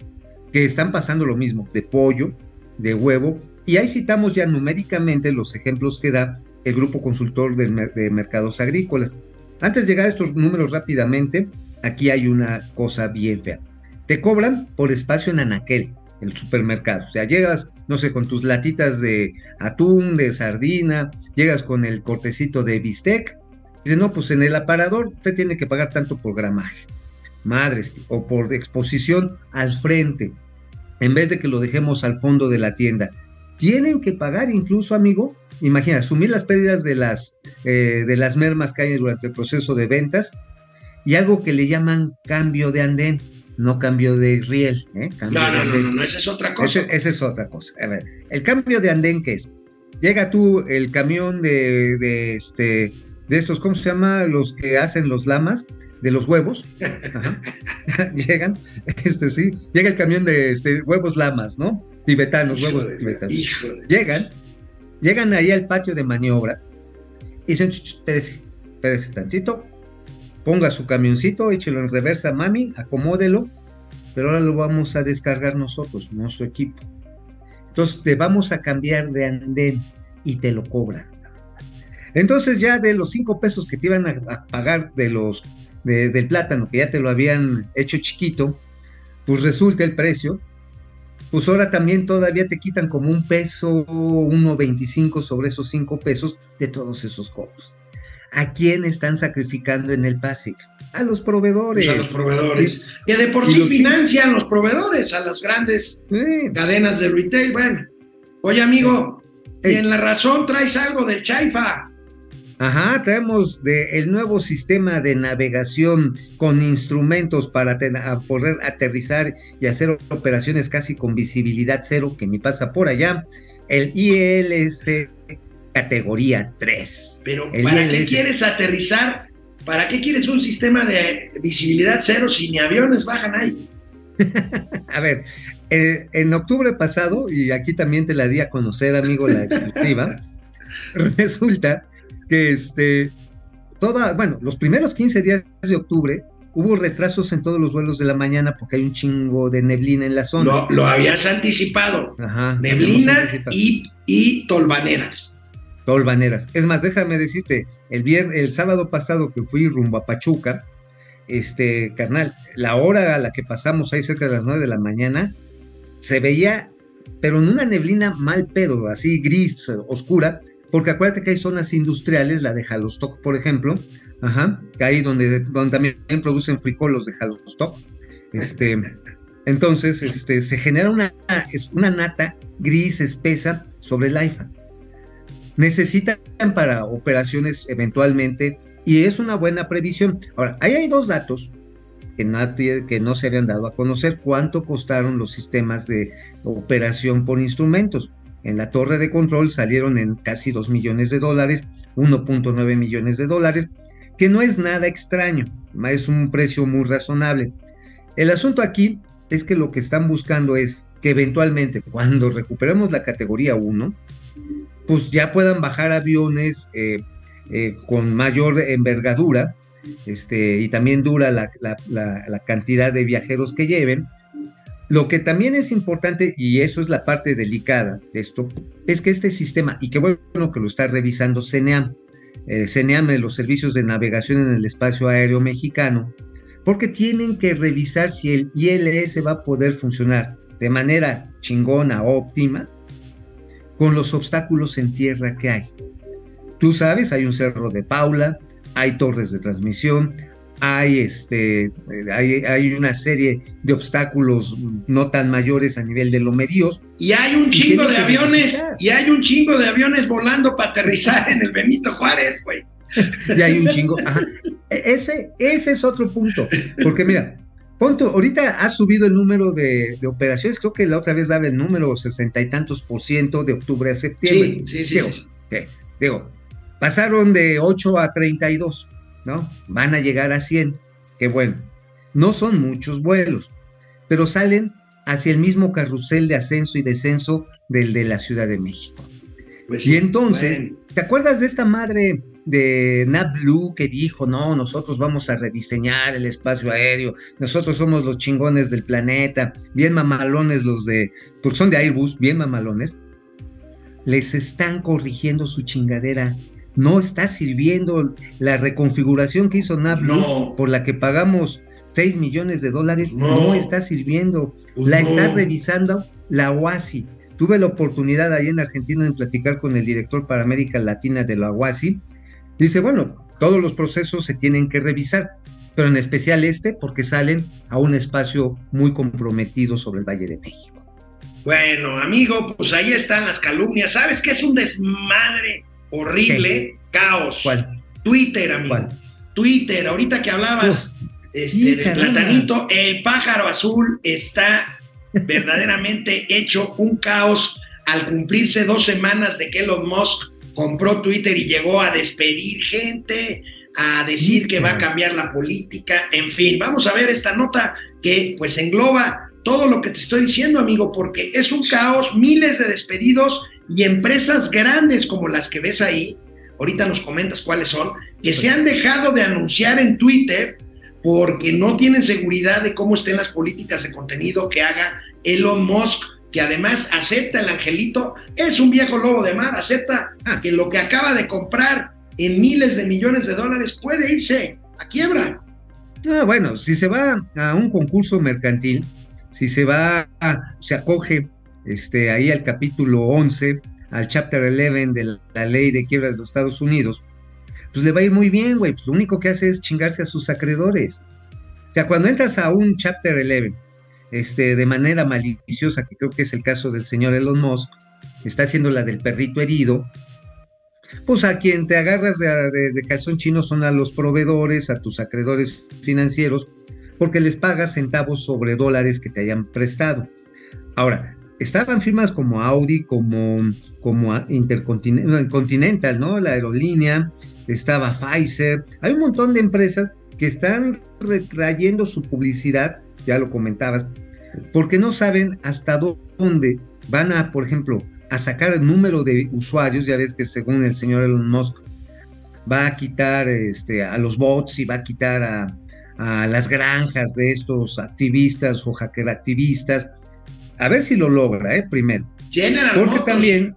Speaker 2: que están pasando lo mismo, de pollo, de huevo, y ahí citamos ya numéricamente los ejemplos que da el Grupo Consultor de, Mer- de Mercados Agrícolas. Antes de llegar a estos números rápidamente, aquí hay una cosa bien fea. Te cobran por espacio en Anaquel, el supermercado. O sea, llegas, no sé, con tus latitas de atún, de sardina, llegas con el cortecito de bistec. Dice, no, pues en el aparador usted tiene que pagar tanto por gramaje. Madres, o por exposición al frente, en vez de que lo dejemos al fondo de la tienda. Tienen que pagar incluso, amigo, imagina, asumir las pérdidas de las, eh, de las mermas que hay durante el proceso de ventas y algo que le llaman cambio de andén, no cambio de riel. ¿eh? Cambio
Speaker 1: No,
Speaker 2: de
Speaker 1: no, no, no, esa es otra cosa.
Speaker 2: Ese- esa es otra cosa. A ver, el cambio de andén, ¿qué es? Llega tú, el camión de, de, este, de estos, ¿cómo se llama? Los que hacen los lamas, de los huevos. Ajá. Llegan, este sí, llega el camión de este, huevos lamas, ¿no? Tibetanos, huevos tibetanos. Llegan, llegan ahí al patio de maniobra y dicen, "Ch, ch, espérese, tantito, ponga su camioncito, échelo en reversa, mami, acomódelo, pero ahora lo vamos a descargar nosotros, no su equipo. Entonces te vamos a cambiar de andén y te lo cobran. Entonces ya de los cinco pesos que te iban a, pagar de los de- del plátano, que ya te lo habían hecho chiquito, pues resulta el precio, pues ahora también todavía te quitan como un peso, 1.25 sobre esos 5 pesos de todos esos cobros. ¿A quién están sacrificando en el PASIC? A los proveedores.
Speaker 1: Pues a los proveedores.
Speaker 2: Y-
Speaker 1: Que de por sí
Speaker 2: los
Speaker 1: financian los proveedores a las grandes
Speaker 2: Sí.
Speaker 1: cadenas de retail. Bueno, oye amigo, y en la razón traes algo del Chaifa.
Speaker 2: Ajá, traemos de el nuevo sistema de navegación con instrumentos para a poder aterrizar y hacer operaciones casi con visibilidad cero, que ni pasa por allá. El ILS categoría 3.
Speaker 1: Pero
Speaker 2: El
Speaker 1: ¿para qué quieres aterrizar? ¿Para qué quieres un sistema de visibilidad cero si ni aviones bajan ahí?
Speaker 2: A ver, eh, en octubre pasado, y aquí también te la di a conocer, amigo, la exclusiva, resulta que este, toda, bueno, los primeros 15 días de octubre hubo retrasos en todos los vuelos de la mañana porque hay un chingo de neblina en la zona.
Speaker 1: Lo, lo habías anticipado.
Speaker 2: Ajá,
Speaker 1: Neblina
Speaker 2: anticipado.
Speaker 1: y, y tolvaneras.
Speaker 2: Tolvaneras. Es más, déjame decirte, el vier- el sábado pasado que fui rumbo a Pachuca, este, carnal, la hora a la que pasamos ahí cerca de las 9 de la mañana, se veía, pero en una neblina mal pedo, así gris, oscura, porque acuérdate que hay zonas industriales, la de Jalostoc, por ejemplo, ajá, que ahí donde, donde también producen frijolos de Jalostoc, este, entonces, este, se genera una, una nata gris espesa sobre el AIFA necesitan para operaciones eventualmente y es una buena previsión. Ahora, ahí hay dos datos que, nadie- que no se habían dado a conocer. ¿Cuánto costaron los sistemas de operación por instrumentos? En la torre de control salieron en casi 2 millones de dólares, 1.9 millones de dólares, que no es nada extraño, es un precio muy razonable. El asunto aquí es que lo que están buscando es que eventualmente cuando recuperemos la categoría 1, pues ya puedan bajar aviones eh, eh, con mayor envergadura este, y también dura la, cantidad de viajeros que lleven. Lo que también es importante, y eso es la parte delicada de esto, es que este sistema, y qué bueno que lo está revisando CNEAM, eh, CNEAM, los servicios de navegación en el espacio aéreo mexicano, porque tienen que revisar si el ILS va a poder funcionar de manera chingona, óptima, con los obstáculos en tierra que hay. Tú sabes, hay un cerro de Paula, hay torres de transmisión, hay, este, hay, hay una serie de obstáculos no tan mayores a nivel de lomeríos.
Speaker 1: Y hay un chingo de aviones, y hay un chingo de aviones volando para aterrizar en el Benito Juárez, güey.
Speaker 2: Y hay un chingo. ajá. E- Ese, ese es otro punto. Porque mira, punto, ahorita ha subido el número de, de operaciones. Creo que la otra vez daba el número sesenta y tantos por ciento de octubre a septiembre.
Speaker 1: Sí, sí, sí.
Speaker 2: Digo,
Speaker 1: sí.
Speaker 2: digo, pasaron de 8 a 32, ¿no? Van a llegar a 100. Qué bueno. No son muchos vuelos, pero salen hacia el mismo carrusel de ascenso y descenso del de la Ciudad de México.
Speaker 1: Pues
Speaker 2: Y entonces,
Speaker 1: bueno.
Speaker 2: ¿te acuerdas de esta madre de Nat Blue que dijo, no, nosotros vamos a rediseñar el espacio aéreo, nosotros somos los chingones del planeta, bien mamalones los de, porque son de Airbus, bien mamalones, les están corrigiendo su chingadera. No está sirviendo la reconfiguración que hizo Nat Blue,
Speaker 1: No.
Speaker 2: por la que pagamos 6 millones de dólares, no,
Speaker 1: No.
Speaker 2: está sirviendo.
Speaker 1: Pues
Speaker 2: La está revisando la OASI. Tuve la oportunidad ahí en Argentina de platicar con el director para América Latina de la OASI. Dice, bueno, todos los procesos se tienen que revisar, pero en especial este porque salen a un espacio muy comprometido sobre el Valle de México.
Speaker 1: Bueno, amigo, pues ahí están las calumnias. ¿Sabes qué es un desmadre horrible? Caos.
Speaker 2: ¿Cuál?
Speaker 1: Twitter, amigo.
Speaker 2: ¿Cuál?
Speaker 1: Twitter, ahorita que hablabas este, del platanito, el pájaro azul está verdaderamente hecho un caos al cumplirse dos semanas de que Elon Musk compró Twitter y llegó a despedir gente, a decir
Speaker 2: Sí,
Speaker 1: que va a cambiar la política, en fin, vamos a ver esta nota que pues engloba todo lo que te estoy diciendo, amigo, porque es un caos, miles de despedidos y empresas grandes como las que ves ahí, ahorita nos comentas cuáles son, que se han dejado de anunciar en Twitter porque no tienen seguridad de cómo estén las políticas de contenido que haga Elon Musk, que además acepta el angelito, es un viejo lobo de mar, acepta que lo que acaba de comprar en miles de millones de dólares puede irse a quiebra.
Speaker 2: Ah, bueno, si se va a un concurso mercantil, si se va, se acoge este, ahí al capítulo 11, al chapter 11 de la ley de quiebras de los Estados Unidos, pues le va a ir muy bien, güey. Pues lo único que hace es chingarse a sus acreedores. O sea, cuando entras a un chapter 11, este, de manera maliciosa, que creo que es el caso del señor Elon Musk, está haciendo la del perrito herido, pues a quien te agarras de, de, calzón chino son a los proveedores, a tus acreedores financieros, porque les pagas centavos sobre dólares que te hayan prestado. Ahora, estaban firmas como Audi, como, como Intercontinental, ¿no? La aerolínea, estaba Pfizer, hay un montón de empresas que están retrayendo su publicidad, ya lo comentabas, porque no saben hasta dónde van a, por ejemplo, a sacar el número de usuarios, ya ves que según el señor Elon Musk va a quitar este, a los bots y va a quitar a, a las granjas de estos activistas o hacker activistas, a ver si lo logra, ¿eh? Primero.
Speaker 1: General
Speaker 2: Porque
Speaker 1: Motors,
Speaker 2: también...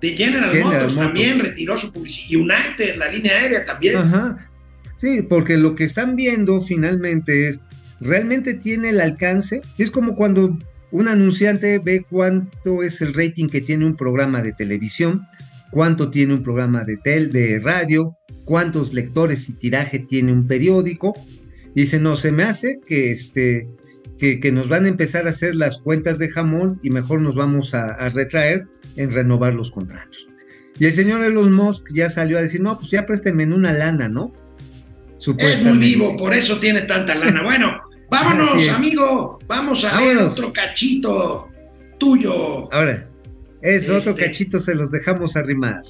Speaker 1: De General,
Speaker 2: General
Speaker 1: Motors,
Speaker 2: Motors.
Speaker 1: también retiró su publicidad. United, la línea aérea también.
Speaker 2: Ajá. Sí, porque lo que están viendo finalmente es, ¿realmente tiene el alcance? Es como cuando un anunciante ve cuánto es el rating que tiene un programa de televisión, cuánto tiene un programa de, tel, de radio, cuántos lectores y tiraje tiene un periódico. Y dice, no, se me hace que, este, que, que nos van a empezar a hacer las cuentas de jamón y mejor nos vamos a, a retraer en renovar los contratos. Y el señor Elon Musk ya salió a decir, no, pues ya préstenme en una lana, ¿no?
Speaker 1: Es muy vivo, por eso tiene tanta lana. Bueno, vámonos, amigo. Vamos a
Speaker 2: Vámonos.
Speaker 1: ver otro cachito tuyo.
Speaker 2: Ahora, es otro
Speaker 1: Este.
Speaker 2: cachito, se los dejamos arrimar.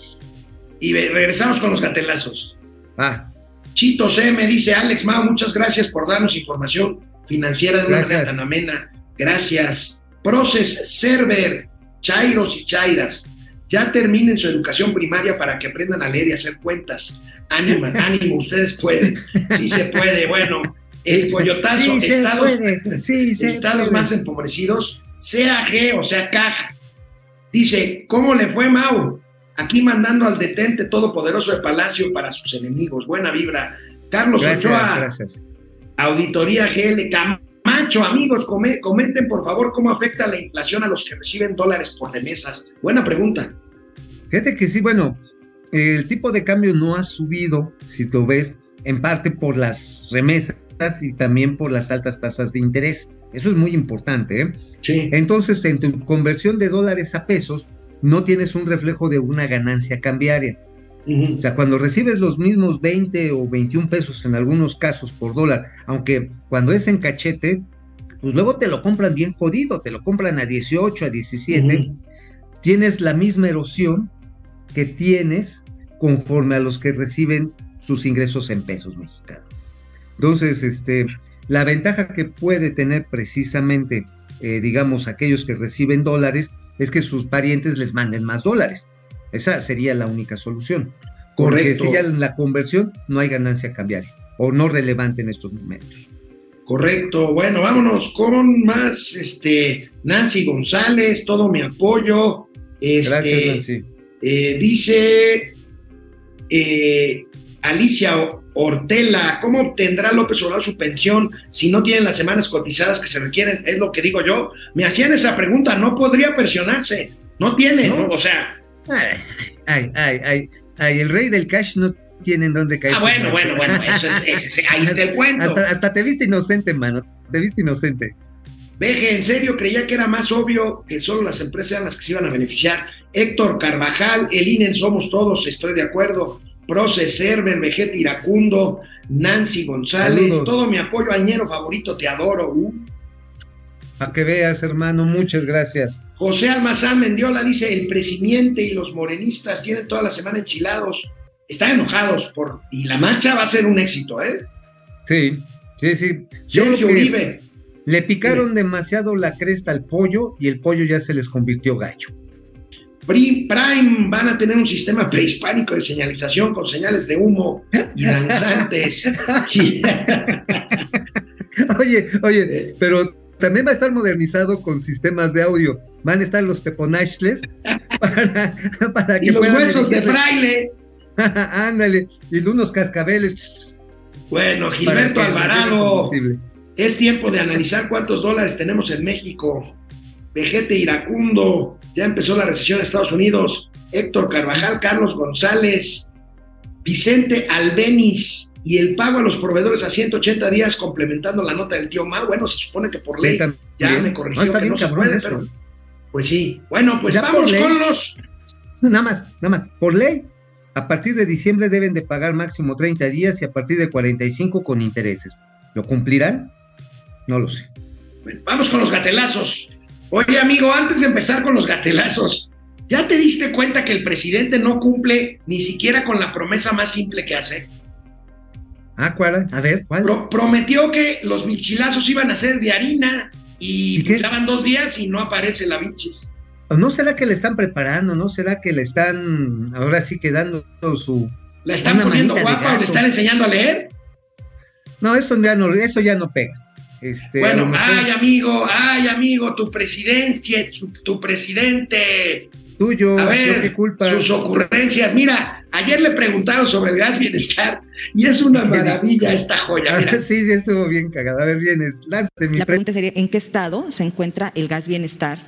Speaker 1: Y regresamos con los gatelazos.
Speaker 2: Ah,
Speaker 1: Chito C me dice Alex Mao, muchas gracias por darnos información financiera de una
Speaker 2: Gracias.
Speaker 1: manera tan amena. Gracias. Process Server, Chairos y Chairas, ya terminen su educación primaria para que aprendan a leer y hacer cuentas. Ánimo, ánimo, ustedes pueden. Sí se puede. Bueno, el coyotazo,
Speaker 2: sí se
Speaker 1: estados,
Speaker 2: puede, sí
Speaker 1: estados más empobrecidos, CAG, o sea, CAG. Dice, ¿cómo le fue Mau? Aquí mandando al detente todopoderoso de Palacio para sus enemigos. Buena vibra. Carlos
Speaker 2: Gracias,
Speaker 1: Ochoa,
Speaker 2: gracias.
Speaker 1: Auditoría GL Camacho, amigos, come- comenten por favor cómo afecta la inflación a los que reciben dólares por remesas. Buena pregunta.
Speaker 2: Fíjate que sí, bueno, el tipo de cambio no ha subido, si lo ves, en parte por las remesas y también por las altas tasas de interés. Eso es muy importante, ¿eh?
Speaker 1: Sí.
Speaker 2: Entonces, en tu conversión de dólares a pesos, no tienes un reflejo de una ganancia cambiaria. O sea, cuando recibes los mismos 20 o 21 pesos en algunos casos por dólar, aunque cuando es en cachete, pues luego te lo compran bien jodido, te lo compran a 18, a 17,
Speaker 1: Ujú.
Speaker 2: tienes la misma erosión que tienes conforme a los que reciben sus ingresos en pesos mexicanos. Entonces, este, la ventaja que puede tener precisamente, eh, digamos, aquellos que reciben dólares, es que sus parientes les manden más dólares. Esa sería la única solución. Porque
Speaker 1: Correcto.
Speaker 2: si ya en la conversión no hay ganancia cambiaria o no relevante en estos momentos.
Speaker 1: Correcto. Bueno, vámonos con más este Nancy González, todo mi apoyo. Este,
Speaker 2: Gracias, Nancy.
Speaker 1: eh, dice eh, Alicia O- Ortela, ¿cómo obtendrá López Obrador su pensión si no tiene las semanas cotizadas que se requieren? Es lo que digo yo. Me hacían esa pregunta, no podría pensionarse. No tiene,
Speaker 2: No.
Speaker 1: ¿no? O sea,
Speaker 2: Ay, ay, ay, ay, el rey del cash no tiene en dónde caer.
Speaker 1: ah, bueno, bueno, bueno, eso es, ahí está el cuento.
Speaker 2: Hasta, hasta te viste inocente, mano. Te viste inocente.
Speaker 1: Veje, en serio, creía que era más obvio que solo las empresas eran las que se iban a beneficiar. Héctor Carvajal, el INE en Somos Todos, estoy de acuerdo. Proce, Server, Vegeta Iracundo, Nancy González,
Speaker 2: Saludos.
Speaker 1: todo mi apoyo, añero favorito, te adoro. Uh.
Speaker 2: Para que veas, hermano, muchas gracias.
Speaker 1: José Almazán Mendiola dice, el presidente y los morenistas tienen toda la semana enchilados, están enojados por... Y la marcha va a ser un éxito, ¿eh?
Speaker 2: Sí, sí, sí.
Speaker 1: Sergio Uribe,
Speaker 2: Le picaron demasiado la cresta al pollo y el pollo ya se les convirtió gacho.
Speaker 1: Pri- Prime van a tener un sistema prehispánico de señalización con señales de humo y danzantes.
Speaker 2: Oye, oye, pero también va a estar modernizado con sistemas de audio. Van a estar los teponachles para, para que
Speaker 1: y los huesos de fraile.
Speaker 2: Ándale, y unos cascabeles.
Speaker 1: Bueno, Gilberto Alvarado. Es tiempo de analizar cuántos dólares tenemos en México. Vejete iracundo, ya empezó la recesión en Estados Unidos. Héctor Carvajal, Carlos González, Vicente Albeniz y el pago a los proveedores a 180 días complementando la nota del tío Ma. Bueno, se supone que por ley ya me corrigió
Speaker 2: no, está
Speaker 1: que
Speaker 2: bien
Speaker 1: no se puede, pero pues sí. Bueno, pues
Speaker 2: Ya
Speaker 1: vamos
Speaker 2: ley.
Speaker 1: con los
Speaker 2: Nada más, nada más. Por ley, a partir de diciembre deben de pagar máximo 30 días y a partir de 45 con intereses. ¿Lo cumplirán? No lo sé.
Speaker 1: Bueno, vamos con los gatelazos. Oye, amigo, antes de empezar con los gatelazos, ¿ya te diste cuenta que el presidente no cumple ni siquiera con la promesa más simple que hace?
Speaker 2: Ah, ¿cuál? A ver, ¿cuál?
Speaker 1: Pro- prometió que los bichilazos iban a ser de harina y,
Speaker 2: ¿Y
Speaker 1: daban dos días y no aparece la bichis.
Speaker 2: ¿O ¿No será que le están preparando? ¿No será que le están ahora sí quedando su...
Speaker 1: ¿La están poniendo guapa o le están enseñando a leer?
Speaker 2: No, eso ya no, eso ya no pega. Este,
Speaker 1: bueno, ay, amigo, ay, amigo, tu presidencia, tu, tu presidente.
Speaker 2: Tuyo,
Speaker 1: A ver,
Speaker 2: qué culpa.
Speaker 1: sus ocurrencias. Mira, ayer le preguntaron sobre el gas bienestar y es una maravilla esta joya. Mira.
Speaker 2: Sí, sí estuvo bien cagada. A ver, vienes, lánzate mi
Speaker 6: La
Speaker 2: pre-
Speaker 6: pregunta sería, ¿en qué estado se encuentra el gas bienestar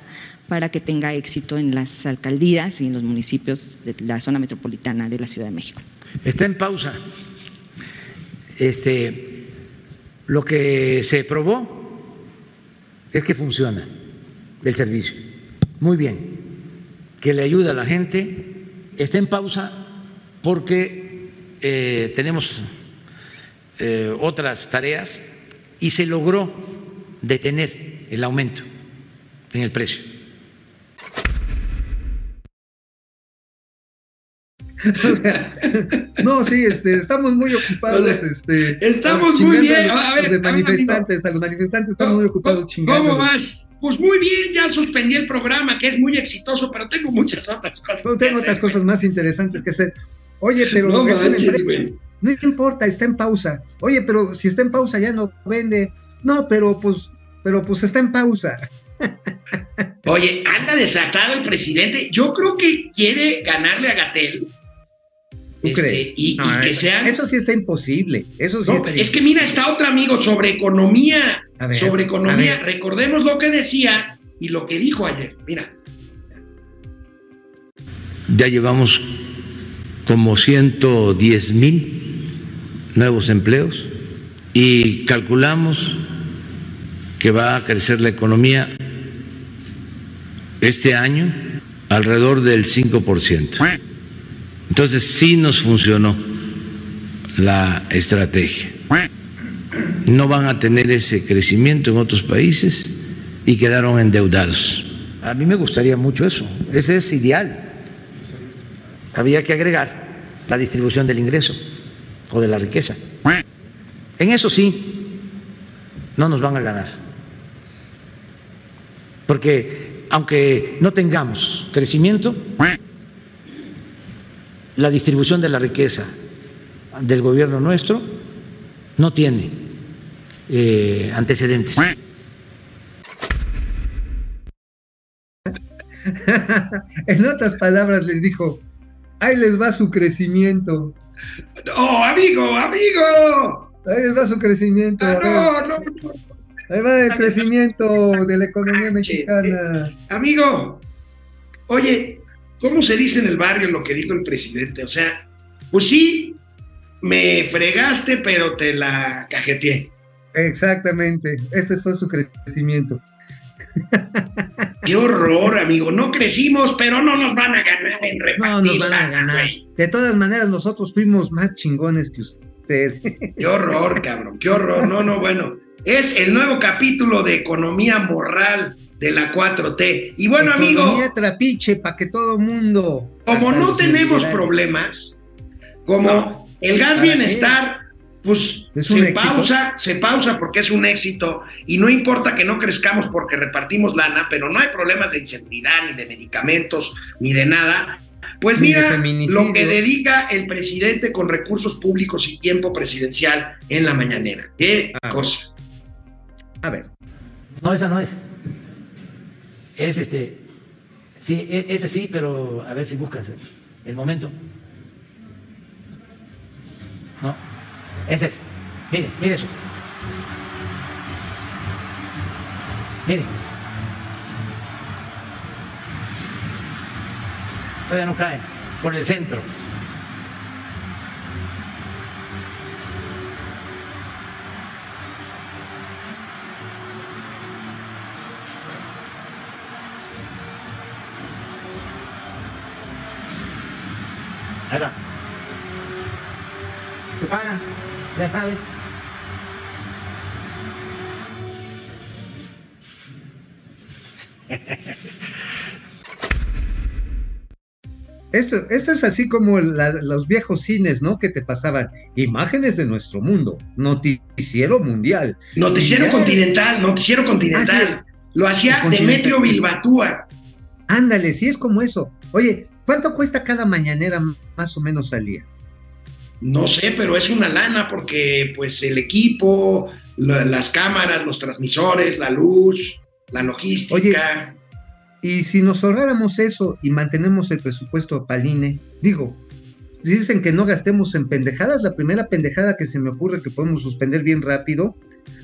Speaker 6: para que tenga éxito en las alcaldías y en los municipios de la zona metropolitana de la Ciudad de México?
Speaker 5: Está en pausa. Este, lo que se probó es que funciona el servicio. Muy bien. Que le ayuda a la gente. Está en pausa porque eh, tenemos eh, otras tareas y se logró detener el aumento en el precio.
Speaker 2: O sea, no, sí, este, estamos muy ocupados,
Speaker 1: O sea,
Speaker 2: este,
Speaker 1: estamos muy bien.
Speaker 2: A los,
Speaker 1: A ver,
Speaker 2: a los de manifestantes, a los manifestantes estamos muy ocupados chingando.
Speaker 1: ¿Cómo vas? Pues muy bien, ya suspendí el programa, que es muy exitoso, pero tengo muchas otras cosas.
Speaker 2: No, tengo otras cosas más interesantes que hacer. Oye, pero
Speaker 1: No manches.
Speaker 2: No importa, está en pausa. Oye, pero si está en pausa ya no vende. No, pero pues, pero pues está en pausa.
Speaker 1: Oye, anda desatado el presidente. Yo creo que quiere ganarle a Gatel.
Speaker 2: ¿Tú
Speaker 1: Este,
Speaker 2: crees?
Speaker 1: Y, que
Speaker 2: eso,
Speaker 1: sean.
Speaker 2: eso sí está imposible. Eso sí
Speaker 1: No,
Speaker 2: está
Speaker 1: es que mira, está otro amigo sobre economía.
Speaker 2: A ver,
Speaker 1: sobre economía. Recordemos lo que decía y lo que dijo ayer. Mira.
Speaker 5: Ya llevamos como 110 mil nuevos empleos y calculamos que va a crecer la economía este año alrededor del 5%. Entonces sí nos funcionó la estrategia. No van a tener ese crecimiento en otros países y quedaron endeudados. A mí me gustaría mucho eso. Ese es ideal había que agregar la distribución del ingreso o de la riqueza. En eso sí, no nos van a ganar. Porque aunque no tengamos crecimiento, la distribución de la riqueza del gobierno nuestro no tiene eh, antecedentes.
Speaker 2: en otras palabras les dijo, ahí les va su crecimiento.
Speaker 1: ¡Oh, amigo, amigo!
Speaker 2: Ahí les va su crecimiento.
Speaker 1: Ah, no, no, no.
Speaker 2: Ahí va el crecimiento de la economía mexicana.
Speaker 1: Amigo, oye, ¿cómo se dice en el barrio lo que dijo el presidente? O sea, pues sí, me fregaste, pero te la cajeteé.
Speaker 2: Exactamente, ese fue su crecimiento.
Speaker 1: Qué horror, amigo. No crecimos, pero no nos van a ganar en repartir.
Speaker 2: No nos van a ganar. De todas maneras, nosotros fuimos más chingones que usted.
Speaker 1: Qué horror, cabrón. Qué horror. No, no, bueno. Es el nuevo capítulo de economía moral de la 4T. Y bueno, amigo,
Speaker 2: Economía trapiche para que todo mundo.
Speaker 1: como no tenemos problemas, como
Speaker 2: No.
Speaker 1: el gas
Speaker 2: ¿Para
Speaker 1: bienestar, pues se
Speaker 2: éxito.
Speaker 1: pausa, se pausa porque es un éxito y no importa que no crezcamos porque repartimos lana, pero no hay problemas de inseguridad, ni de medicamentos, ni de nada. Pues mira lo que dedica el presidente con recursos públicos y tiempo presidencial en la mañanera. Qué
Speaker 2: Ah.
Speaker 1: cosa.
Speaker 2: A ver,
Speaker 7: No, esa no es. Es este. Sí, e- ese sí, pero a ver si buscas el momento. No, ese es. Mire, mire eso. Mire. Todavía no cae. Por el centro. Ya sabe.
Speaker 2: Esto, esto es así como la- los viejos cines, ¿no? Que te pasaban imágenes de nuestro mundo, noticiero mundial.
Speaker 1: Noticiero continental, noticiero continental.
Speaker 2: Ah,
Speaker 1: Lo hacía Demetrio. Bilbatúa.
Speaker 2: Ándale, sí es como eso. Oye, ¿cuánto cuesta cada mañanera más o menos al día?
Speaker 1: No sé, pero es una lana porque pues el equipo, la- las cámaras, los transmisores, la luz, la logística.
Speaker 2: Oye, Y si nos ahorráramos eso y mantenemos el presupuesto paline, digo, dicen que no gastemos en pendejadas, la primera pendejada que se me ocurre que podemos suspender bien rápido,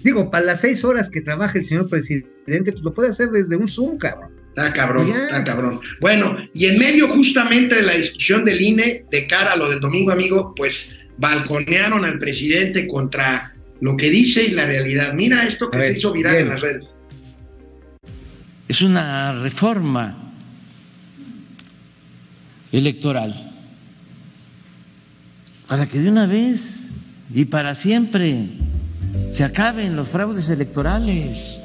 Speaker 2: digo, para las seis horas que trabaja el señor presidente, pues lo puede hacer desde un Zoom, cabrón.
Speaker 1: Está cabrón,
Speaker 2: Ya.
Speaker 1: está cabrón. Bueno, y en medio justamente de la discusión del INE, de cara a lo del domingo, amigo, pues balconearon al presidente contra lo que dice y la realidad. Mira esto que
Speaker 2: A
Speaker 1: se
Speaker 2: ver,
Speaker 1: hizo viral
Speaker 2: bien.
Speaker 1: en las redes.
Speaker 5: Es una reforma electoral para que de una vez y para siempre se acaben los fraudes electorales.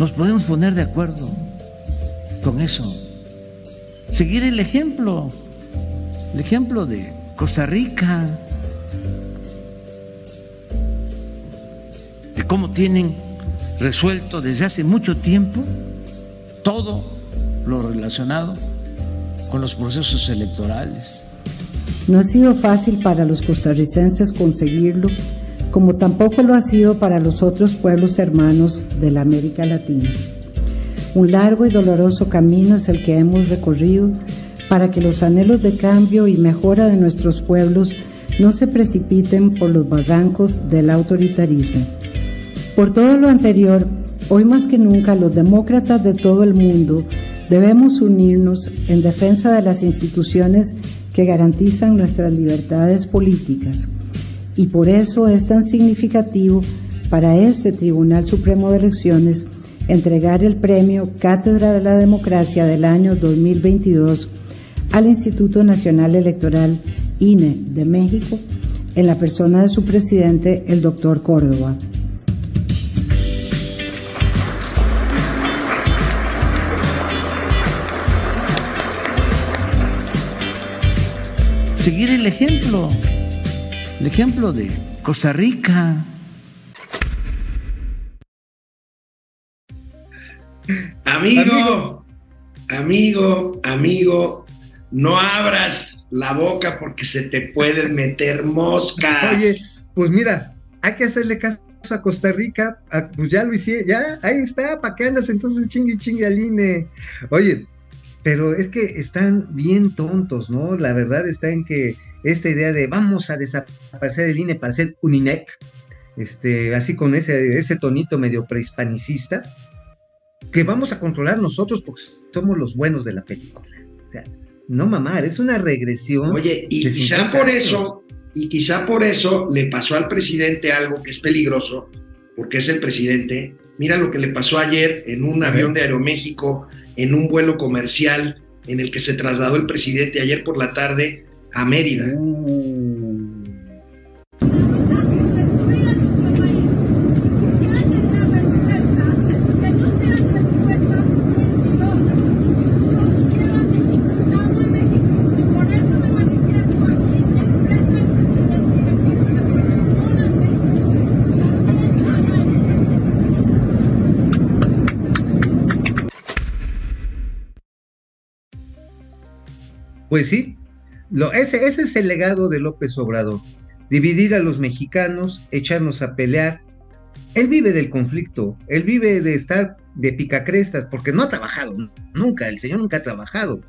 Speaker 5: Nos podemos poner de acuerdo con eso. Seguir el ejemplo, el ejemplo de Costa Rica, de cómo tienen resuelto desde hace mucho tiempo todo lo relacionado con los procesos electorales.
Speaker 8: No ha sido fácil para los costarricenses conseguirlo, como tampoco lo ha sido para los otros pueblos hermanos de la América Latina. Un largo y doloroso camino es el que hemos recorrido para que los anhelos de cambio y mejora de nuestros pueblos no se precipiten por los barrancos del autoritarismo. Por todo lo anterior, hoy más que nunca los demócratas de todo el mundo debemos unirnos en defensa de las instituciones que garantizan nuestras libertades políticas. Y por eso es tan significativo para este Tribunal Supremo de Elecciones entregar el premio Cátedra de la Democracia del año 2022 al Instituto Nacional Electoral INE de México en la persona de su presidente, el doctor Córdoba.
Speaker 5: Seguir el ejemplo, el ejemplo de Costa Rica.
Speaker 1: Amigo, amigo, amigo, no abras la boca porque se te pueden meter moscas.
Speaker 2: Oye, pues mira, hay que hacerle caso a Costa Rica, a- pues ya lo hice, ya, ahí está, ¿para qué andas entonces chingue y chingue al INE? Oye, pero es que están bien tontos, ¿no? La verdad está en que esta idea de vamos a desaparecer el INE para hacer un INEC, este, así con ese, ese tonito medio prehispanicista, que vamos a controlar nosotros porque somos los buenos de la película. O sea, no mamar, es una regresión.
Speaker 1: Oye, y quizá
Speaker 2: 50
Speaker 1: por eso, y quizá por eso le pasó al presidente algo que es peligroso, porque es el presidente. Mira lo que le pasó ayer en un avión de Aeroméxico, en un vuelo comercial en el que se trasladó el presidente ayer por la tarde a Mérida.
Speaker 2: Pues sí, lo, ese, ese es el legado de López Obrador. Dividir a los mexicanos, echarnos a pelear. Él vive del conflicto, él vive de estar de picacrestas, porque no ha trabajado nunca, el señor nunca ha trabajado.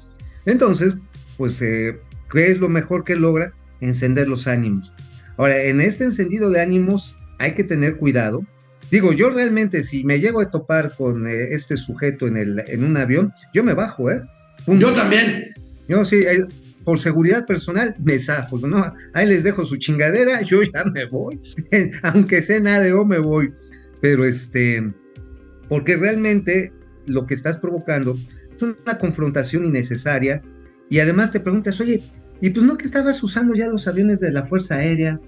Speaker 2: Entonces, pues, eh, ¿qué es lo mejor que logra? Encender los ánimos. Ahora, en este encendido de ánimos hay que tener cuidado, Digo, yo realmente, si me llego a topar con eh, este sujeto en, el, en un avión, yo me bajo, ¿eh? Punto.
Speaker 1: Yo también.
Speaker 2: Yo sí, eh, por seguridad personal, me zafo, ¿no? Ahí les dejo su chingadera, yo ya me voy. Aunque de o me voy. Pero este, porque realmente lo que estás provocando es una confrontación innecesaria. Y además te preguntas, oye, ¿y pues no que estabas usando ya los aviones de la Fuerza Aérea?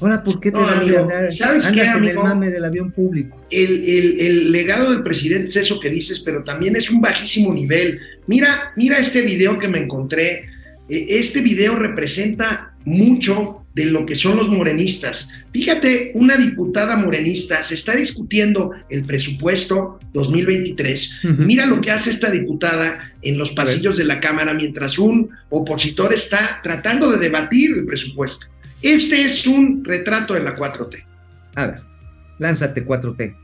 Speaker 2: Ahora, ¿por qué te
Speaker 1: No, amigo,
Speaker 2: andar?
Speaker 1: ¿sabes
Speaker 2: andas
Speaker 1: qué,
Speaker 2: en el
Speaker 1: amigo?
Speaker 2: mame del avión público?
Speaker 1: El, el- el legado del presidente es eso que dices, pero también es un bajísimo nivel. Mira, mira este video que me encontré. Eh, Este video representa mucho de lo que son los morenistas. Fíjate, una diputada morenista se está discutiendo el presupuesto 2023. Y
Speaker 2: Ujú.
Speaker 1: mira lo que hace esta diputada en los pasillos de la Cámara mientras un opositor está tratando de debatir el presupuesto. Este es un retrato de la 4T.
Speaker 2: A ver, lánzate 4T.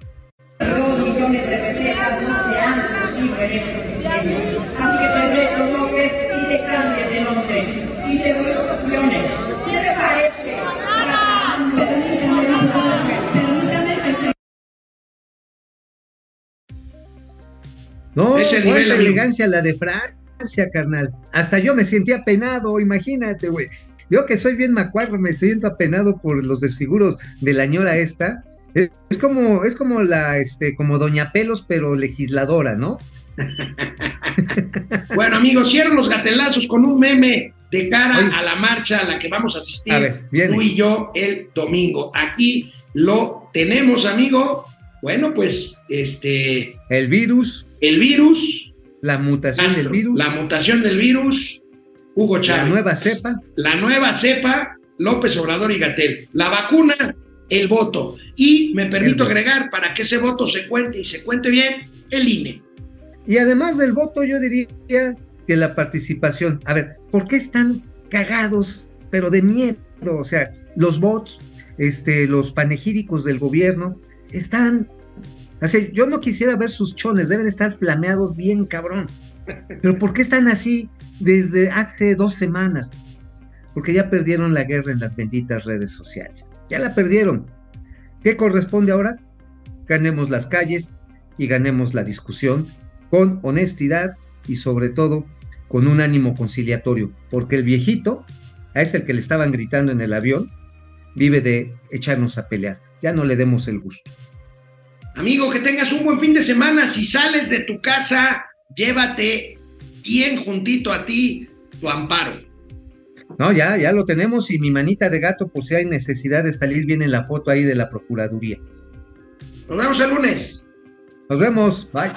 Speaker 9: No,
Speaker 1: Es el nivel,
Speaker 2: elegancia la de Francia, carnal. Hasta yo me sentía apenado, imagínate, güey. Yo que soy bien macuarro, me siento apenado por los desfiguros de la ñora esta. Es, es como, es como la, este, como Doña Pelos, pero legisladora, ¿no?
Speaker 1: Bueno, amigos, cierro los gatelazos con un meme de cara
Speaker 2: Oye.
Speaker 1: a la marcha a la que vamos a asistir
Speaker 2: A ver,
Speaker 1: tú y yo el domingo. Aquí lo tenemos, amigo. Bueno, pues este
Speaker 2: El virus,
Speaker 1: el virus,
Speaker 2: la mutación del virus,
Speaker 1: la mutación del virus, Hugo
Speaker 2: la
Speaker 1: Chávez,
Speaker 2: nueva cepa.
Speaker 1: la nueva cepa, López Obrador y Gatel, la vacuna, el voto. Y me permito agregar, para que ese voto se cuente y se cuente bien, el INE.
Speaker 2: Y además del voto, yo diría que la participación. A ver, ¿por qué están cagados, pero de miedo? O sea, los bots, este, los panegíricos del gobierno, están. Sea, yo no quisiera ver sus chones, deben estar flameados bien cabrón. Pero ¿por qué están así desde hace dos semanas? Porque ya perdieron la guerra en las benditas redes sociales. Ya la perdieron. ¿Qué corresponde ahora? Ganemos las calles y ganemos la discusión con honestidad y sobre todo con un ánimo conciliatorio, porque el viejito, a ese el que le estaban gritando en el avión, vive de echarnos a pelear. Ya no le demos el gusto.
Speaker 1: Amigo, que tengas un buen fin de semana. Si sales de tu casa, llévate bien juntito a ti tu amparo.
Speaker 2: No, ya, ya lo tenemos y mi manita de gato por si hay necesidad de salir bien en la foto ahí de la Procuraduría.
Speaker 1: Nos vemos el lunes.
Speaker 2: Nos vemos, bye.